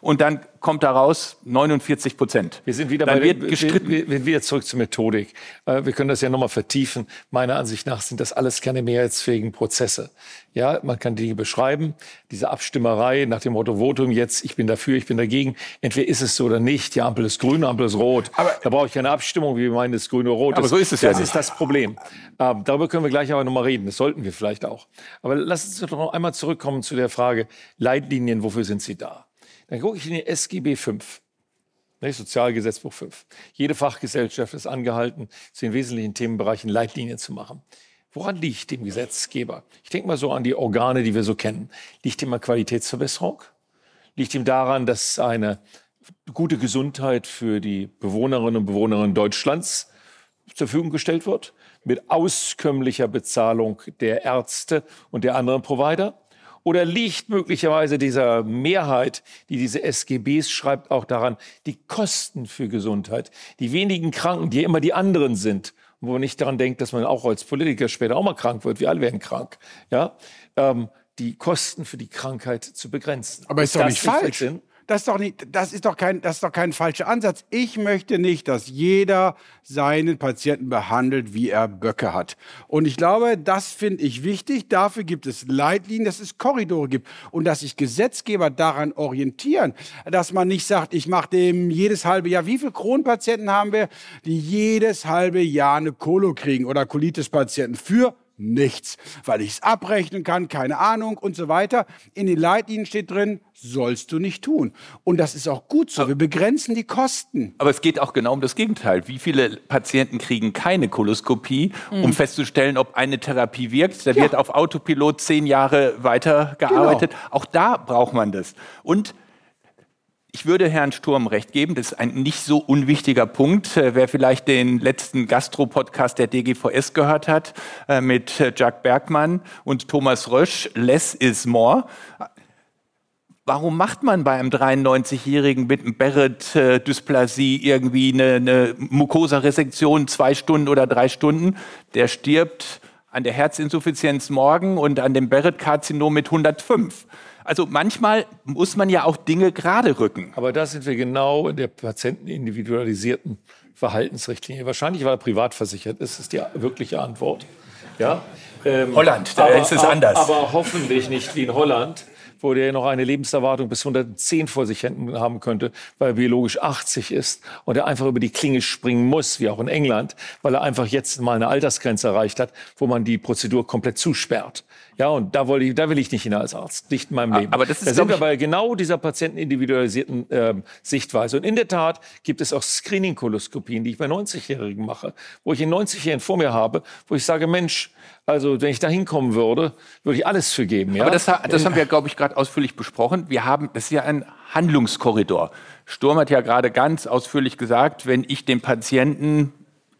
Und dann kommt daraus 49 Prozent. Wir sind wieder dann bei wird gestritten. Wir, wir, wieder zurück zur Methodik. Äh, wir können das ja nochmal vertiefen. Meiner Ansicht nach sind das alles keine mehrheitsfähigen Prozesse. Ja, man kann Dinge beschreiben. Diese Abstimmerei nach dem Motto Votum jetzt, ich bin dafür, ich bin dagegen. Entweder ist es so oder nicht. Die Ampel ist grün, Ampel ist rot. Aber, da brauche ich keine Abstimmung, wie wir meinen, es grün oder rot. Aber so ist es das ja. Das ist das Problem. Ähm, darüber können wir gleich aber nochmal reden. Das sollten wir vielleicht auch. Aber lass uns doch noch einmal zurückkommen zu der Frage Leitlinien, wofür sind sie da? Dann gucke ich in die SGB 5. Sozialgesetzbuch 5. Jede Fachgesellschaft ist angehalten, zu den wesentlichen Themenbereichen Leitlinien zu machen. Woran liegt dem Gesetzgeber? Ich denke mal so an die Organe, die wir so kennen. Liegt ihm an Qualitätsverbesserung? Liegt ihm daran, dass eine gute Gesundheit für die Bewohnerinnen und Bewohner Deutschlands zur Verfügung gestellt wird? Mit auskömmlicher Bezahlung der Ärzte und der anderen Provider? Oder liegt möglicherweise dieser Mehrheit, die diese SGBs schreibt, auch daran, die Kosten für Gesundheit, die wenigen Kranken, die immer die anderen sind, wo man nicht daran denkt, dass man auch als Politiker später auch mal krank wird, wir alle werden krank, ja, ähm, die Kosten für die Krankheit zu begrenzen. Aber ist, ist doch nicht falsch. Sinn? Das ist doch, nicht, das, ist doch kein, das ist doch kein falscher Ansatz. Ich möchte nicht, dass jeder seinen Patienten behandelt, wie er Böcke hat. Und ich glaube, das finde ich wichtig. Dafür gibt es Leitlinien, dass es Korridore gibt und dass sich Gesetzgeber daran orientieren. Dass man nicht sagt, ich mache dem jedes halbe Jahr. Wie viele Kronpatienten haben wir, die jedes halbe Jahr eine Kolo kriegen oder Colitis-Patienten für nichts, weil ich es abrechnen kann, keine Ahnung und so weiter. In den Leitlinien steht drin, sollst du nicht tun. Und das ist auch gut so. Wir begrenzen die Kosten. Aber es geht auch genau um das Gegenteil. Wie viele Patienten kriegen keine Koloskopie, um mhm. festzustellen, ob eine Therapie wirkt? Da ja. wird auf Autopilot zehn Jahre weitergearbeitet. Genau. Auch da braucht man das. Und ich würde Herrn Sturm recht geben, das ist ein nicht so unwichtiger Punkt. Äh, wer vielleicht den letzten Gastro-Podcast der DGVS gehört hat, äh, mit äh, Jack Bergmann und Thomas Rösch, less is more. Warum macht man bei einem 93-Jährigen mit einem Barrett-Dysplasie irgendwie eine, eine Mucosa-Resektion zwei Stunden oder drei Stunden? Der stirbt an der Herzinsuffizienz morgen und an dem Barrett-Karzinom mit 105. Also manchmal muss man ja auch Dinge gerade rücken. Aber da sind wir genau in der patientenindividualisierten Verhaltensrichtlinie. Wahrscheinlich, weil er privat versichert ist, ist die wirkliche Antwort. Ja? Ähm, Holland, da aber, ist es anders. Aber hoffentlich nicht wie in Holland, wo der noch eine Lebenserwartung bis 110 vor sich haben könnte, weil er biologisch 80 ist und er einfach über die Klinge springen muss, wie auch in England, weil er einfach jetzt mal eine Altersgrenze erreicht hat, wo man die Prozedur komplett zusperrt. Ja, und da, wollte ich, da will ich nicht hin als Arzt, nicht in meinem ah, Leben. Aber das ist, da sind wir bei genau dieser patientenindividualisierten äh, Sichtweise. Und in der Tat gibt es auch Screening-Koloskopien, die ich bei 90-Jährigen mache, wo ich einen 90-Jährigen vor mir habe, wo ich sage, Mensch, also wenn ich da hinkommen würde, würde ich alles für geben. Ja? Aber das, das haben wir, glaube ich, gerade ausführlich besprochen. Wir haben, das ist ja ein Handlungskorridor. Sturm hat ja gerade ganz ausführlich gesagt, wenn ich den Patienten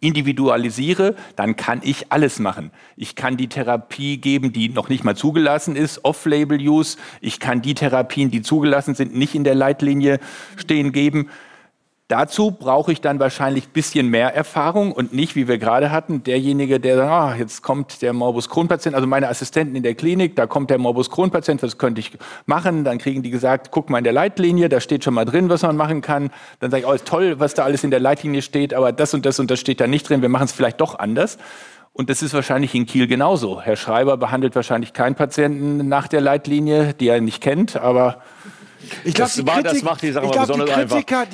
individualisiere, dann kann ich alles machen. Ich kann die Therapie geben, die noch nicht mal zugelassen ist, Off-Label-Use. Ich kann die Therapien, die zugelassen sind, nicht in der Leitlinie stehen geben. Dazu brauche ich dann wahrscheinlich ein bisschen mehr Erfahrung und nicht, wie wir gerade hatten, derjenige, der sagt, ah, jetzt kommt der Morbus Crohn-Patient, also meine Assistenten in der Klinik, da kommt der Morbus Crohn-Patient, was könnte ich machen? Dann kriegen die gesagt, guck mal in der Leitlinie, da steht schon mal drin, was man machen kann. Dann sage ich, oh, ist toll, was da alles in der Leitlinie steht, aber das und das und das steht da nicht drin, wir machen es vielleicht doch anders. Und das ist wahrscheinlich in Kiel genauso. Herr Schreiber behandelt wahrscheinlich keinen Patienten nach der Leitlinie, die er nicht kennt, aber ich glaube, das, das, macht die Sache mal besonders die Kritiker, einfach.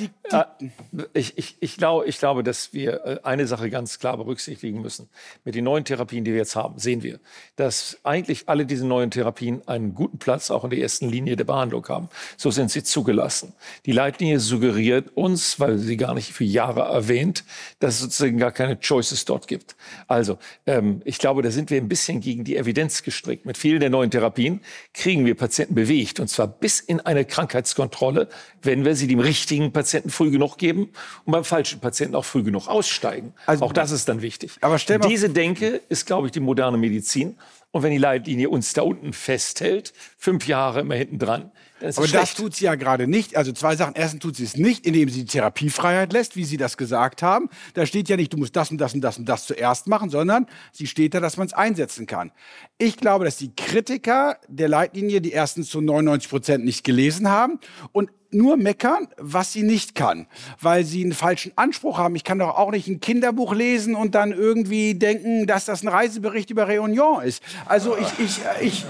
Die, die ich, ich, ich, glaube, ich glaube, dass wir äh, eine Sache ganz klar berücksichtigen müssen. Mit den neuen Therapien, die wir jetzt haben, sehen wir, dass eigentlich alle diese neuen Therapien einen guten Platz auch in der ersten Linie der Behandlung haben. So sind sie zugelassen. Die Leitlinie suggeriert uns, weil sie gar nicht für Jahre erwähnt, dass es sozusagen gar keine Choices dort gibt. Also, ähm, ich glaube, da sind wir ein bisschen gegen die Evidenz gestrickt. Mit vielen der neuen Therapien kriegen wir Patienten bewegt, und zwar bis in eine Krankheit Krankheitskontrolle, wenn wir sie dem richtigen Patienten früh genug geben und beim falschen Patienten auch früh genug aussteigen. Also, auch das ist dann wichtig. Aber stell mal Diese Denke ist, glaube ich, die moderne Medizin. Und wenn die Leitlinie uns da unten festhält, fünf Jahre immer hinten dran. Das Aber schlecht. das tut sie ja gerade nicht. Also zwei Sachen. Erstens tut sie es nicht, indem sie die Therapiefreiheit lässt, wie Sie das gesagt haben. Da steht ja nicht, du musst das und das und das und das zuerst machen, sondern sie steht da, dass man es einsetzen kann. Ich glaube, dass die Kritiker der Leitlinie die erstens zu 99 Prozent nicht gelesen haben und nur meckern, was sie nicht kann, weil sie einen falschen Anspruch haben. Ich kann doch auch nicht ein Kinderbuch lesen und dann irgendwie denken, dass das ein Reisebericht über Réunion ist. Also ich, ich, ich,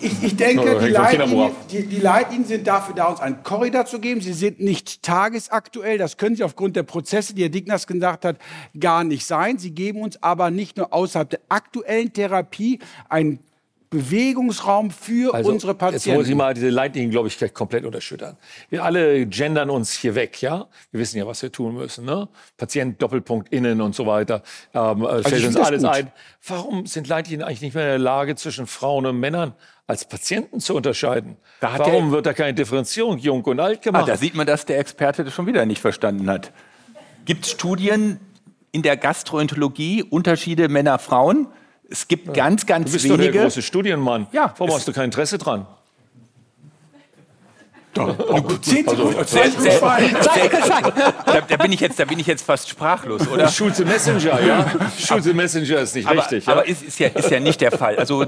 ich, ich denke, die Leitlinien, die, die Leitlinien sind dafür da, uns einen Korridor zu geben. Sie sind nicht tagesaktuell. Das können sie aufgrund der Prozesse, die Herr Dignas gesagt hat, gar nicht sein. Sie geben uns aber nicht nur außerhalb der aktuellen Therapie einen Bewegungsraum für also, unsere Patienten. Jetzt wollen Sie mal diese Leitlinien, glaube ich, gleich komplett unterschüttern. Wir alle gendern uns hier weg, ja? Wir wissen ja, was wir tun müssen, ne? Patient, Doppelpunkt, innen und so weiter. Ähm, also fällt uns alles ein. Warum sind Leitlinien eigentlich nicht mehr in der Lage, zwischen Frauen und Männern als Patienten zu unterscheiden? Warum wird da keine Differenzierung jung und alt gemacht? Ah, da sieht man, dass der Experte das schon wieder nicht verstanden hat. Gibt es Studien in der Gastroenterologie, Unterschiede Männer-Frauen? Es gibt ganz, ganz du bist wenige. Doch der große Studienmann. Ja, Warum hast du kein Interesse dran? Doch. Also, da, da, bin ich jetzt, da bin ich jetzt fast sprachlos, oder? Schulze Messenger, ja. Schulze Messenger ist nicht aber, richtig. Aber ja. ist, ist, ja, ist ja nicht der Fall. Also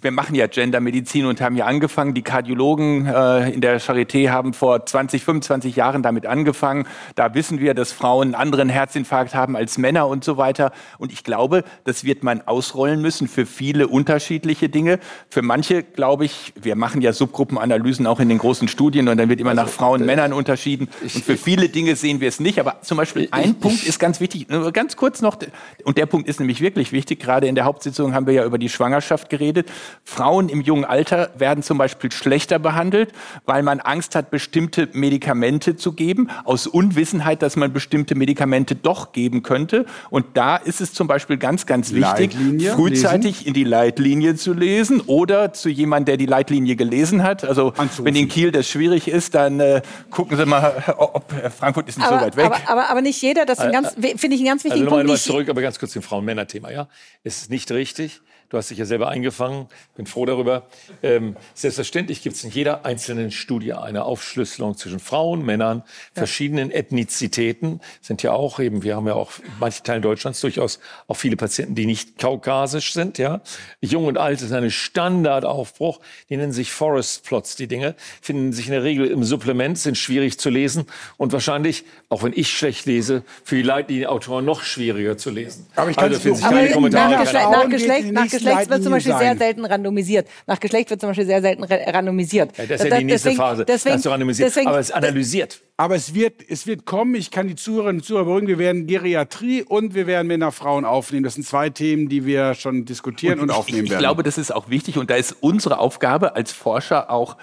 wir machen ja Gendermedizin und haben ja angefangen. Die Kardiologen äh, in der Charité haben vor 20, 25 Jahren damit angefangen. Da wissen wir, dass Frauen einen anderen Herzinfarkt haben als Männer und so weiter. Und ich glaube, das wird man ausrollen müssen für viele unterschiedliche Dinge. Für manche, glaube ich, wir machen ja Subgruppenanalysen auch in den großen Studien Studien und dann wird immer also, nach Frauen und Männern unterschieden. Und für viele Dinge sehen wir es nicht. Aber zum Beispiel ein ich, Punkt ist ganz wichtig, nur ganz kurz noch, und der Punkt ist nämlich wirklich wichtig. Gerade in der Hauptsitzung haben wir ja über die Schwangerschaft geredet. Frauen im jungen Alter werden zum Beispiel schlechter behandelt, weil man Angst hat, bestimmte Medikamente zu geben, aus Unwissenheit, dass man bestimmte Medikamente doch geben könnte. Und da ist es zum Beispiel ganz, ganz wichtig, Leitlinie frühzeitig lesen. in die Leitlinie zu lesen oder zu jemandem, der die Leitlinie gelesen hat. Also Anzurufen. wenn in Kiel das schwierig schwierig ist, dann äh, gucken Sie mal, ob äh, Frankfurt ist nicht aber, so weit weg. Aber, aber, aber nicht jeder, das äh, finde ich einen ganz wichtigen also Punkt. Mal zurück, aber ganz kurz zum Frauen-Männer-Thema. Ja? Es ist nicht richtig, Du hast dich ja selber eingefangen, bin froh darüber. Ähm, selbstverständlich gibt es in jeder einzelnen Studie eine Aufschlüsselung zwischen Frauen, Männern, ja. verschiedenen Ethnizitäten. Sind ja auch eben, wir haben ja auch in manchen Teilen Deutschlands durchaus auch viele Patienten, die nicht kaukasisch sind. Ja, Jung und Alt ist ein Standardaufbruch. Die nennen sich Forest Plots. Die Dinge finden sich in der Regel im Supplement, sind schwierig zu lesen und wahrscheinlich, auch wenn ich schlecht lese, für die Leitlinieautoren noch schwieriger zu lesen. Aber ich kann also, es aber Kommentare nach Geschlecht, nach Geschlecht, Geschlecht wird zum Beispiel sein. sehr selten randomisiert. Nach Geschlecht wird zum Beispiel sehr selten randomisiert. Ja, das ist ja die nächste deswegen, Phase. Deswegen, randomisiert. Deswegen, aber es ist analysiert. Aber es wird, es wird kommen. Ich kann die Zuhörerinnen und Zuhörer beruhigen. Wir werden Geriatrie und wir werden Männer, Frauen aufnehmen. Das sind zwei Themen, die wir schon diskutieren und, und aufnehmen ich, werden. Ich glaube, das ist auch wichtig und da ist unsere Aufgabe als Forscher auch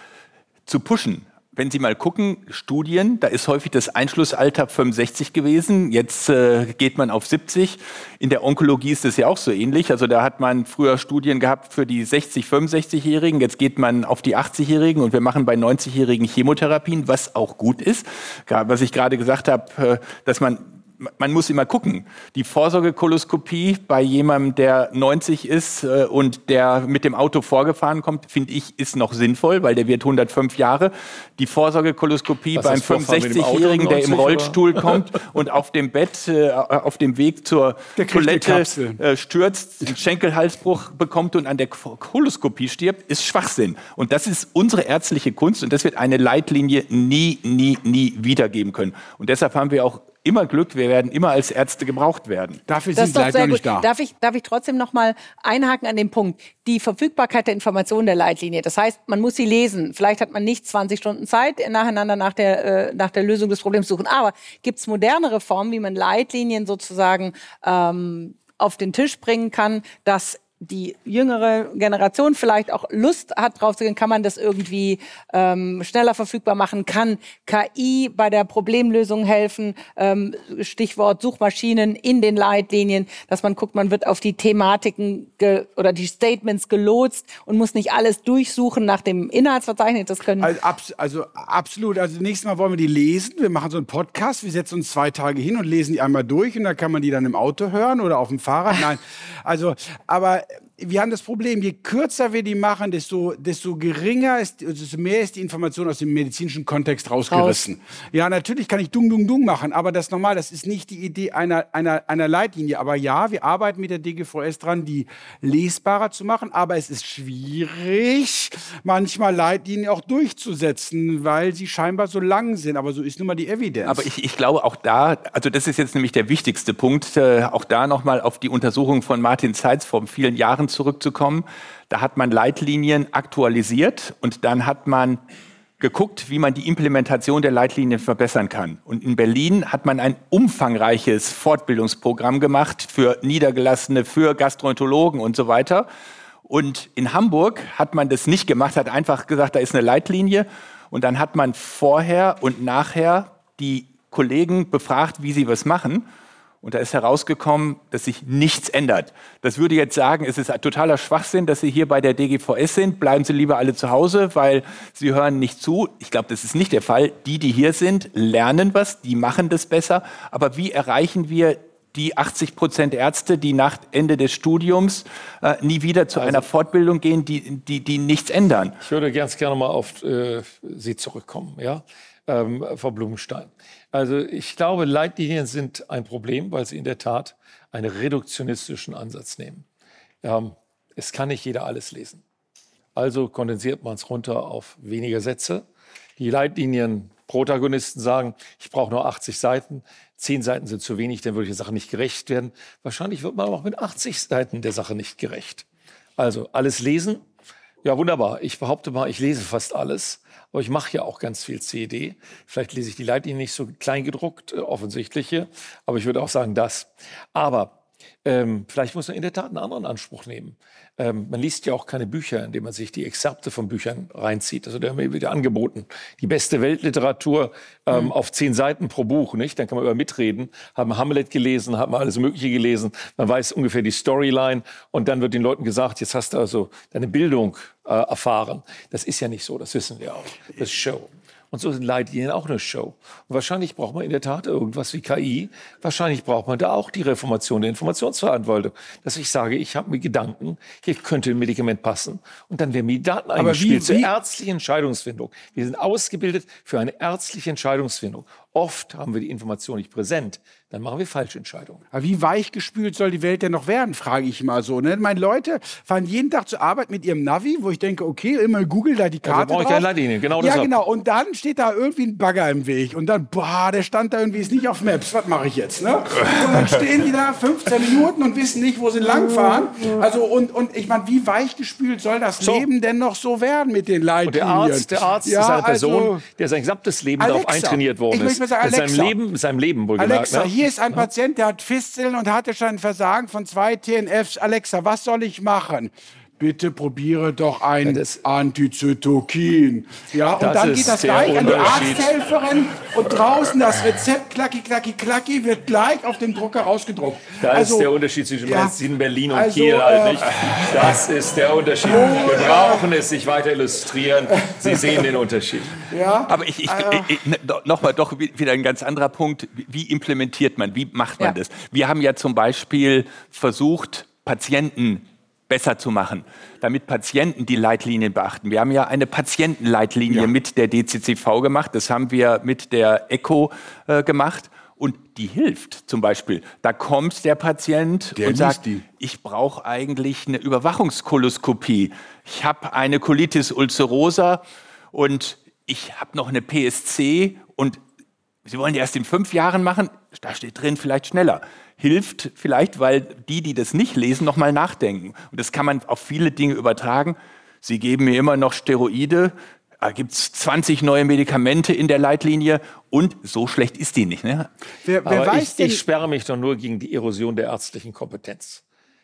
zu pushen wenn Sie mal gucken, Studien, da ist häufig das Einschlussalter 65 gewesen. Jetzt äh, geht man auf 70. In der Onkologie ist es ja auch so ähnlich. Also da hat man früher Studien gehabt für die 60, 65-Jährigen. Jetzt geht man auf die 80-Jährigen und wir machen bei 90-Jährigen Chemotherapien, was auch gut ist. Was ich gerade gesagt habe, äh, dass man man muss immer gucken. Die Vorsorgekoloskopie bei jemandem, der 90 ist äh, und der mit dem Auto vorgefahren kommt, finde ich, ist noch sinnvoll, weil der wird 105 Jahre. Die Vorsorgekoloskopie Was beim 65-Jährigen, der im Rollstuhl oder? kommt und auf dem Bett, äh, auf dem Weg zur Toilette äh, stürzt, einen Schenkelhalsbruch bekommt und an der Koloskopie stirbt, ist Schwachsinn. Und das ist unsere ärztliche Kunst und das wird eine Leitlinie nie, nie, nie wiedergeben können. Und deshalb haben wir auch immer Glück, wir werden immer als Ärzte gebraucht werden. Dafür sind noch nicht da. Darf ich, darf ich trotzdem noch mal einhaken an den Punkt? Die Verfügbarkeit der Informationen der Leitlinie. Das heißt, man muss sie lesen. Vielleicht hat man nicht 20 Stunden Zeit, nacheinander nach der, äh, nach der Lösung des Problems suchen. Aber gibt es modernere Formen, wie man Leitlinien sozusagen ähm, auf den Tisch bringen kann, dass die jüngere Generation vielleicht auch Lust hat, drauf zu gehen, kann man das irgendwie ähm, schneller verfügbar machen? Kann KI bei der Problemlösung helfen? Ähm, Stichwort Suchmaschinen in den Leitlinien, dass man guckt, man wird auf die Thematiken oder die Statements gelotst und muss nicht alles durchsuchen nach dem Inhaltsverzeichnis. Das können also, abs also absolut. Also nächstes Mal wollen wir die lesen. Wir machen so einen Podcast. Wir setzen uns zwei Tage hin und lesen die einmal durch und dann kann man die dann im Auto hören oder auf dem Fahrrad. Nein, also aber wir haben das Problem, je kürzer wir die machen, desto, desto geringer ist, desto mehr ist die Information aus dem medizinischen Kontext rausgerissen. Raus. Ja, natürlich kann ich dung, dung, dung machen, aber das ist normal, das ist nicht die Idee einer, einer, einer Leitlinie. Aber ja, wir arbeiten mit der DGVS dran, die lesbarer zu machen, aber es ist schwierig, manchmal Leitlinien auch durchzusetzen, weil sie scheinbar so lang sind. Aber so ist nun mal die Evidenz. Aber ich, ich glaube auch da, also das ist jetzt nämlich der wichtigste Punkt, äh, auch da nochmal auf die Untersuchung von Martin Zeitz vor vielen Jahren zurückzukommen. Da hat man Leitlinien aktualisiert und dann hat man geguckt, wie man die Implementation der Leitlinien verbessern kann. Und in Berlin hat man ein umfangreiches Fortbildungsprogramm gemacht für Niedergelassene, für Gastroenterologen und so weiter. Und in Hamburg hat man das nicht gemacht, hat einfach gesagt, da ist eine Leitlinie. Und dann hat man vorher und nachher die Kollegen befragt, wie sie was machen. Und da ist herausgekommen, dass sich nichts ändert. Das würde jetzt sagen, es ist totaler Schwachsinn, dass Sie hier bei der DGVS sind. Bleiben Sie lieber alle zu Hause, weil Sie hören nicht zu. Ich glaube, das ist nicht der Fall. Die, die hier sind, lernen was, die machen das besser. Aber wie erreichen wir die 80 Prozent Ärzte, die nach Ende des Studiums äh, nie wieder zu also, einer Fortbildung gehen, die, die, die nichts ändern? Ich würde ganz gerne mal auf äh, Sie zurückkommen, ja, ähm, Frau Blumenstein. Also ich glaube, Leitlinien sind ein Problem, weil sie in der Tat einen reduktionistischen Ansatz nehmen. Ähm, es kann nicht jeder alles lesen. Also kondensiert man es runter auf weniger Sätze. Die Leitlinienprotagonisten sagen, ich brauche nur 80 Seiten. Zehn Seiten sind zu wenig, dann würde ich der Sache nicht gerecht werden. Wahrscheinlich wird man auch mit 80 Seiten der Sache nicht gerecht. Also alles lesen. Ja, wunderbar. Ich behaupte mal, ich lese fast alles. Aber ich mache ja auch ganz viel CD. Vielleicht lese ich die Leitlinie nicht so klein gedruckt, äh, offensichtliche, aber ich würde auch sagen das. Aber ähm, vielleicht muss man in der Tat einen anderen Anspruch nehmen. Ähm, man liest ja auch keine Bücher, indem man sich die Exzerpte von Büchern reinzieht. Also da haben wir wieder angeboten. Die beste Weltliteratur ähm, mhm. auf zehn Seiten pro Buch, nicht? Dann kann man über mitreden. Haben Hamlet gelesen, hat man alles Mögliche gelesen. Man weiß ungefähr die Storyline und dann wird den Leuten gesagt, jetzt hast du also deine Bildung äh, erfahren. Das ist ja nicht so, das wissen wir auch. Das ist Show. Und so sind Leitlinien auch eine Show. Und wahrscheinlich braucht man in der Tat irgendwas wie KI. Wahrscheinlich braucht man da auch die Reformation der Informationsverantwortung. Dass ich sage, ich habe mir Gedanken, hier könnte ein Medikament passen. Und dann werden mir die Daten eingespielt wie, zur ärztlichen Entscheidungsfindung. Wir sind ausgebildet für eine ärztliche Entscheidungsfindung. Oft haben wir die Information nicht präsent dann machen wir falsche Entscheidungen. Aber wie weichgespült soll die Welt denn noch werden, frage ich mal so. Ne? Meine Leute fahren jeden Tag zur Arbeit mit ihrem Navi, wo ich denke, okay, immer Google da die Karte also brauche ich keine Leitlinie, genau das. Ja, genau. Und dann steht da irgendwie ein Bagger im Weg. Und dann, boah, der stand da irgendwie, ist nicht auf Maps. Was mache ich jetzt? Ne? Und dann stehen die da 15 Minuten und wissen nicht, wo sie langfahren. Also, und, und ich meine, wie weichgespült soll das so. Leben denn noch so werden mit den Leitlinien? Und der Arzt, der Arzt ja, ist eine Person, also, der sein gesamtes Leben Alexa, darauf eintrainiert worden ist. Sagen, mit seinem Leben, mit seinem Leben wohl Alexa, gesagt, ne? hier ist ein Patient, der hat Fisteln und hatte schon ein Versagen von zwei TNFs. Alexa, was soll ich machen? Bitte probiere doch ein ja, Antizytokin. Ja, und dann geht das gleich an die Arzthelferin und draußen das Rezept, klacki, klacki, klacki, wird gleich auf dem Drucker rausgedruckt. Da also, ist der Unterschied zwischen ja, Berlin und also, Kiel halt nicht. Das ist der Unterschied. Oh, Wir brauchen es sich weiter illustrieren. Sie sehen den Unterschied. Ja, aber ich, ich, äh, ich ne, nochmal doch wieder ein ganz anderer Punkt. Wie implementiert man? Wie macht man ja. das? Wir haben ja zum Beispiel versucht, Patienten besser zu machen, damit Patienten die Leitlinien beachten. Wir haben ja eine Patientenleitlinie ja. mit der DCCV gemacht, das haben wir mit der ECHO äh, gemacht und die hilft zum Beispiel. Da kommt der Patient der und sagt, die. ich brauche eigentlich eine Überwachungskoloskopie. Ich habe eine Colitis ulcerosa und ich habe noch eine PSC und Sie wollen die erst in fünf Jahren machen? Da steht drin, vielleicht schneller hilft vielleicht, weil die, die das nicht lesen, nochmal nachdenken. Und das kann man auf viele Dinge übertragen. Sie geben mir immer noch Steroide. Da gibt es 20 neue Medikamente in der Leitlinie und so schlecht ist die nicht. Ne? Wer, wer Aber ich, ich sperre mich doch nur gegen die Erosion der ärztlichen Kompetenz.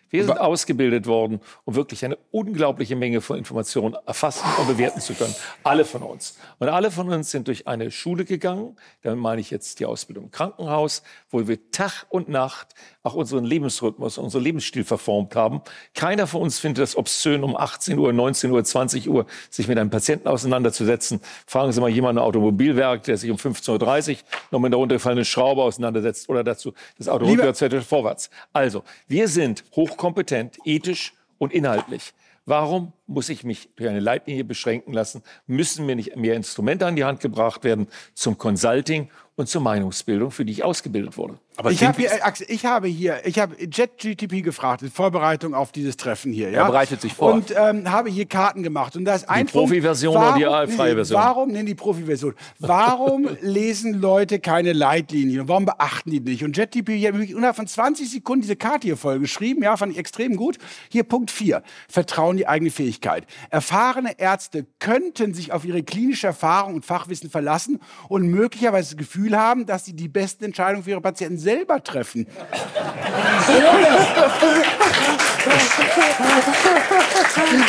Wir sind ausgebildet worden, um wirklich eine unglaubliche Menge von Informationen erfassen und bewerten zu können. Alle von uns. Und alle von uns sind durch eine Schule gegangen. Damit meine ich jetzt die Ausbildung im Krankenhaus, wo wir Tag und Nacht auch unseren Lebensrhythmus, unseren Lebensstil verformt haben. Keiner von uns findet es obszön, um 18 Uhr, 19 Uhr, 20 Uhr sich mit einem Patienten auseinanderzusetzen. Fragen Sie mal jemanden im Automobilwerk, der sich um 15.30 Uhr noch mit der runtergefallenen Schraube auseinandersetzt oder dazu, das Auto rückwärts, vorwärts. Also, wir sind hochkompetent, ethisch und inhaltlich. Warum muss ich mich durch eine Leitlinie beschränken lassen? Müssen mir nicht mehr Instrumente an die Hand gebracht werden zum Consulting und zur Meinungsbildung, für die ich ausgebildet wurde. Aber ich, hab hier, Axel, ich habe hier, ich habe JetGTP gefragt, in Vorbereitung auf dieses Treffen hier. Ja? Er bereitet sich vor. Und ähm, habe hier Karten gemacht. Und da ist ein die Profi-Version oder die freie Version? Warum, nennen die Profi-Version. Warum lesen Leute keine Leitlinien? Warum beachten die nicht? Und JetGTP hat innerhalb von 20 Sekunden diese Karte hier voll geschrieben. Ja, fand ich extrem gut. Hier Punkt 4. Vertrauen die eigene Fähigkeit. Erfahrene Ärzte könnten sich auf ihre klinische Erfahrung und Fachwissen verlassen und möglicherweise das Gefühl haben, dass sie die besten Entscheidungen für ihre Patienten selber treffen.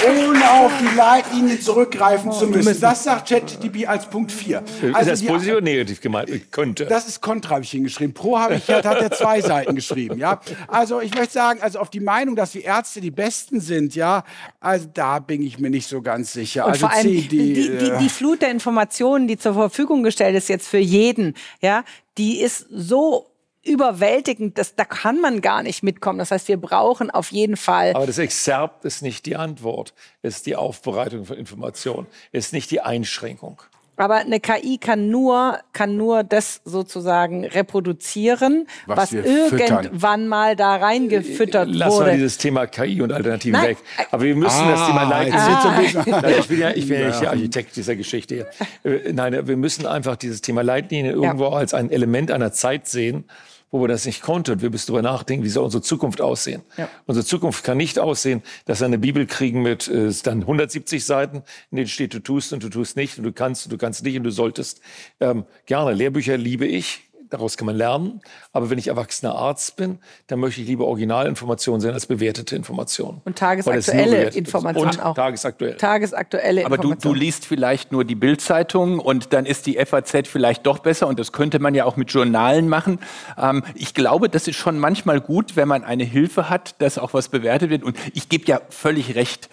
Ohne auf die Leitlinien zurückgreifen zu müssen. Das sagt ChatGPT als Punkt 4. Also ist das positiv oder negativ gemeint? Könnte. Das ist kontra, habe ich hingeschrieben. Pro habe ich, hat, hat er zwei Seiten geschrieben. Ja? Also ich möchte sagen, also auf die Meinung, dass die Ärzte die Besten sind, ja, also da bin ich mir nicht so ganz sicher. Und also vor allem CD, die, die, äh, die Flut der Informationen, die zur Verfügung gestellt ist jetzt für jeden, ja, die ist so überwältigend, das, da kann man gar nicht mitkommen. Das heißt, wir brauchen auf jeden Fall. Aber das Exerpt ist nicht die Antwort, ist die Aufbereitung von Informationen, ist nicht die Einschränkung. Aber eine KI kann nur, kann nur das sozusagen reproduzieren, was, was irgendwann füttern. mal da reingefüttert Lass wurde. Lass mal dieses Thema KI und Alternativen Nein. weg. Aber wir müssen ah, das Thema leiten. Ah. Ich bin ja, ich bin ja nicht der Architekt dieser Geschichte hier. Äh, nein, wir müssen einfach dieses Thema Leitlinie irgendwo ja. als ein Element einer Zeit sehen wo wir das nicht konnten. Und wir müssen darüber nachdenken, wie soll unsere Zukunft aussehen. Ja. Unsere Zukunft kann nicht aussehen, dass wir eine Bibel kriegen mit äh, dann 170 Seiten, in denen steht, du tust und du tust nicht und du kannst und du kannst nicht und du solltest. Ähm, gerne, Lehrbücher liebe ich, daraus kann man lernen. Aber wenn ich erwachsener Arzt bin, dann möchte ich lieber Originalinformationen sehen als bewertete Informationen. Und tagesaktuelle Informationen auch. Tagesaktuell. Tagesaktuelle Aber du, du liest vielleicht nur die Bildzeitung und dann ist die FAZ vielleicht doch besser und das könnte man ja auch mit Journalen machen. Ähm, ich glaube, das ist schon manchmal gut, wenn man eine Hilfe hat, dass auch was bewertet wird. Und ich gebe ja völlig recht.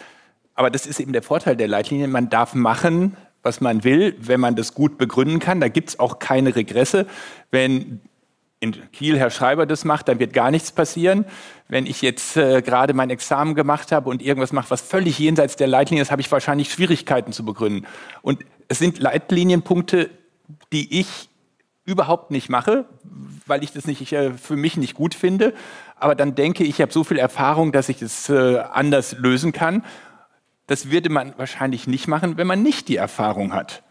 Aber das ist eben der Vorteil der Leitlinien. Man darf machen, was man will, wenn man das gut begründen kann. Da gibt es auch keine Regresse. Wenn in Kiel Herr Schreiber das macht, dann wird gar nichts passieren. Wenn ich jetzt äh, gerade mein Examen gemacht habe und irgendwas mache, was völlig jenseits der Leitlinie ist, habe ich wahrscheinlich Schwierigkeiten zu begründen. Und es sind Leitlinienpunkte, die ich überhaupt nicht mache, weil ich das nicht, äh, für mich nicht gut finde. Aber dann denke ich, ich habe so viel Erfahrung, dass ich das äh, anders lösen kann. Das würde man wahrscheinlich nicht machen, wenn man nicht die Erfahrung hat.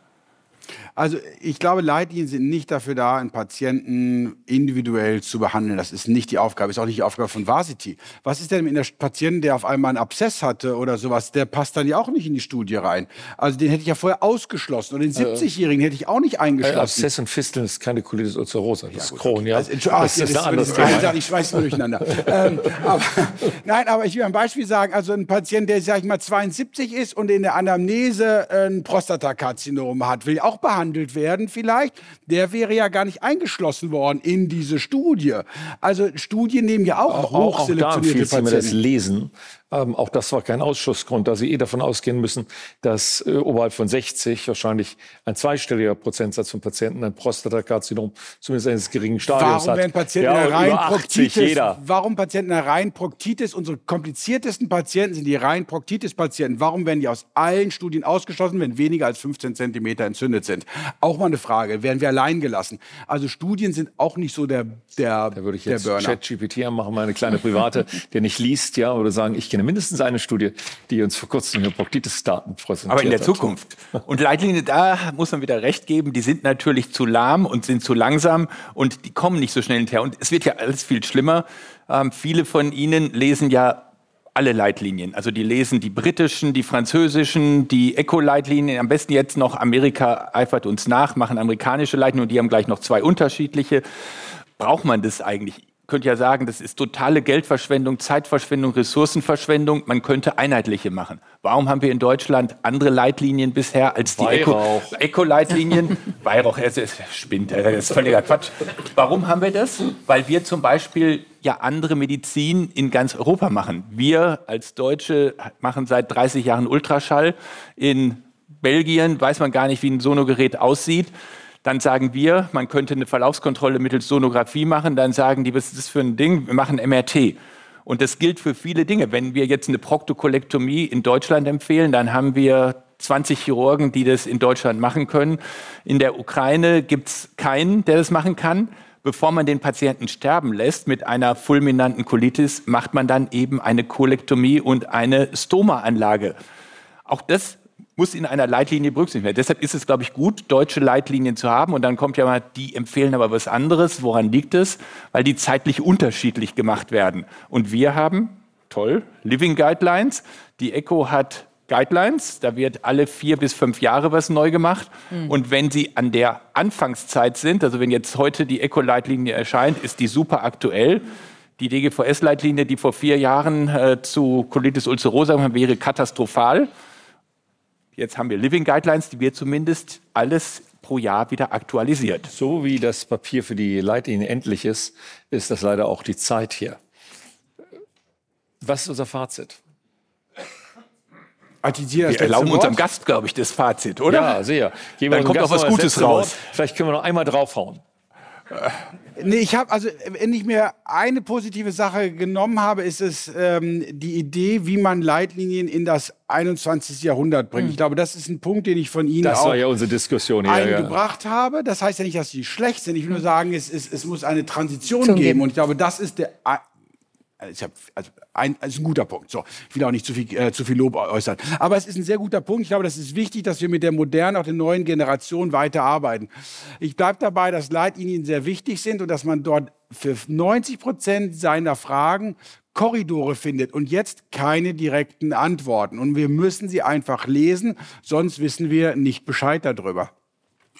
Also ich glaube, Leitlinien sind nicht dafür da, einen Patienten individuell zu behandeln. Das ist nicht die Aufgabe, ist auch nicht die Aufgabe von Varsity. Was ist denn mit einem Patienten, der auf einmal einen Abszess hatte oder sowas? Der passt dann ja auch nicht in die Studie rein. Also den hätte ich ja vorher ausgeschlossen. Und den 70-Jährigen hätte ich auch nicht eingeschlossen. Äh, Abszess und Fisteln ist keine Colitis ulcerosa, das ja, ist Crohn, ja. Also, ah, das, das ist ein anderes Thema. Ich schweiß nur durcheinander. ähm, aber, nein, aber ich will ein Beispiel sagen. Also ein Patient, der, sag ich mal, 72 ist und in der Anamnese ein Prostatakarzinom hat, will auch behandeln behandelt werden vielleicht, der wäre ja gar nicht eingeschlossen worden in diese Studie. Also Studien nehmen ja auch, auch hochselektionierte auch da Patienten. das Lesen ähm, auch das war kein Ausschussgrund, da Sie eh davon ausgehen müssen, dass äh, oberhalb von 60 wahrscheinlich ein zweistelliger Prozentsatz von Patienten ein Prostatakarzinom zumindest eines geringen Stadiums warum hat. Patienten ja, rein Proktitis, warum Patienten in rein Proktitis, unsere kompliziertesten Patienten sind die rein Proktitis-Patienten. Warum werden die aus allen Studien ausgeschlossen, wenn weniger als 15 Zentimeter entzündet sind? Auch mal eine Frage. Werden wir allein gelassen? Also Studien sind auch nicht so der, der, da würde ich jetzt Chat-GPT machen, mal eine kleine private, der nicht liest, ja, oder sagen, ich kenne mindestens eine Studie, die uns vor kurzem Hippokritis-Daten präsentiert Aber in der hat. Zukunft. Und Leitlinien, da muss man wieder recht geben, die sind natürlich zu lahm und sind zu langsam und die kommen nicht so schnell hinterher. Und es wird ja alles viel schlimmer. Ähm, viele von Ihnen lesen ja alle Leitlinien. Also die lesen die britischen, die französischen, die Eco-Leitlinien. Am besten jetzt noch Amerika eifert uns nach, machen amerikanische Leitlinien und die haben gleich noch zwei unterschiedliche. Braucht man das eigentlich? Könnte ja sagen, das ist totale Geldverschwendung, Zeitverschwendung, Ressourcenverschwendung. Man könnte einheitliche machen. Warum haben wir in Deutschland andere Leitlinien bisher als die Eco-Leitlinien? Weihrauch, es spinnt, das ist völliger Quatsch. Warum haben wir das? Weil wir zum Beispiel ja andere Medizin in ganz Europa machen. Wir als Deutsche machen seit 30 Jahren Ultraschall. In Belgien weiß man gar nicht, wie ein Sonogerät aussieht. Dann sagen wir, man könnte eine Verlaufskontrolle mittels Sonographie machen. Dann sagen die, was ist das für ein Ding? Wir machen MRT. Und das gilt für viele Dinge. Wenn wir jetzt eine Proktokolektomie in Deutschland empfehlen, dann haben wir 20 Chirurgen, die das in Deutschland machen können. In der Ukraine gibt es keinen, der das machen kann. Bevor man den Patienten sterben lässt mit einer fulminanten Colitis, macht man dann eben eine Kolektomie und eine Stoma-Anlage. Auch das muss in einer Leitlinie berücksichtigt werden. Deshalb ist es, glaube ich, gut, deutsche Leitlinien zu haben. Und dann kommt ja mal, die empfehlen aber was anderes. Woran liegt es? Weil die zeitlich unterschiedlich gemacht werden. Und wir haben, toll, Living Guidelines. Die ECHO hat Guidelines. Da wird alle vier bis fünf Jahre was neu gemacht. Mhm. Und wenn Sie an der Anfangszeit sind, also wenn jetzt heute die ECHO-Leitlinie erscheint, ist die super aktuell. Die DGVS-Leitlinie, die vor vier Jahren äh, zu Colitis ulcerosa wäre katastrophal. Jetzt haben wir Living Guidelines, die wird zumindest alles pro Jahr wieder aktualisiert. So wie das Papier für die Leitlinie endlich ist, ist das leider auch die Zeit hier. Was ist unser Fazit? Wir erlauben unserem Gast, glaube ich, das Fazit, oder? Ja, sehr. Geben Dann kommt auch was Gutes raus. Wort. Vielleicht können wir noch einmal draufhauen. Nee, ich habe, also wenn ich mir eine positive Sache genommen habe, ist es ähm, die Idee, wie man Leitlinien in das 21. Jahrhundert bringt. Mhm. Ich glaube, das ist ein Punkt, den ich von Ihnen das auch war ja unsere Diskussion hier, eingebracht ja. habe. Das heißt ja nicht, dass sie schlecht sind. Ich will nur sagen, es, es, es muss eine Transition geben. Und ich glaube, das ist der also, also ein, ist ein guter Punkt. So, ich will auch nicht zu viel, äh, zu viel Lob äußern. Aber es ist ein sehr guter Punkt. Ich glaube, das ist wichtig, dass wir mit der modernen, auch der neuen Generation weiterarbeiten. Ich bleibe dabei, dass Leitlinien sehr wichtig sind und dass man dort für 90 Prozent seiner Fragen Korridore findet und jetzt keine direkten Antworten. Und wir müssen sie einfach lesen, sonst wissen wir nicht Bescheid darüber.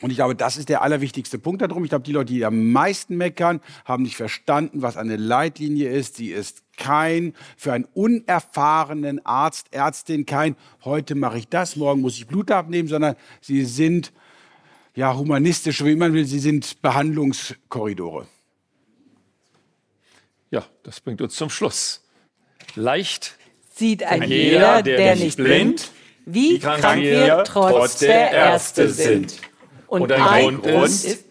Und ich glaube, das ist der allerwichtigste Punkt darum. Ich glaube, die Leute, die am meisten meckern, haben nicht verstanden, was eine Leitlinie ist. Sie ist kein, für einen unerfahrenen Arzt, Ärztin kein, heute mache ich das, morgen muss ich Blut abnehmen, sondern sie sind, ja, humanistisch, wie man will, sie sind Behandlungskorridore. Ja, das bringt uns zum Schluss. Leicht sieht ein jeder, der, der nicht blind, wie krank, krank wir trotz der Ärzte sind. Und, Und ein Grund ist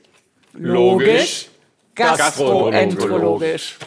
logisch gastroenterologisch.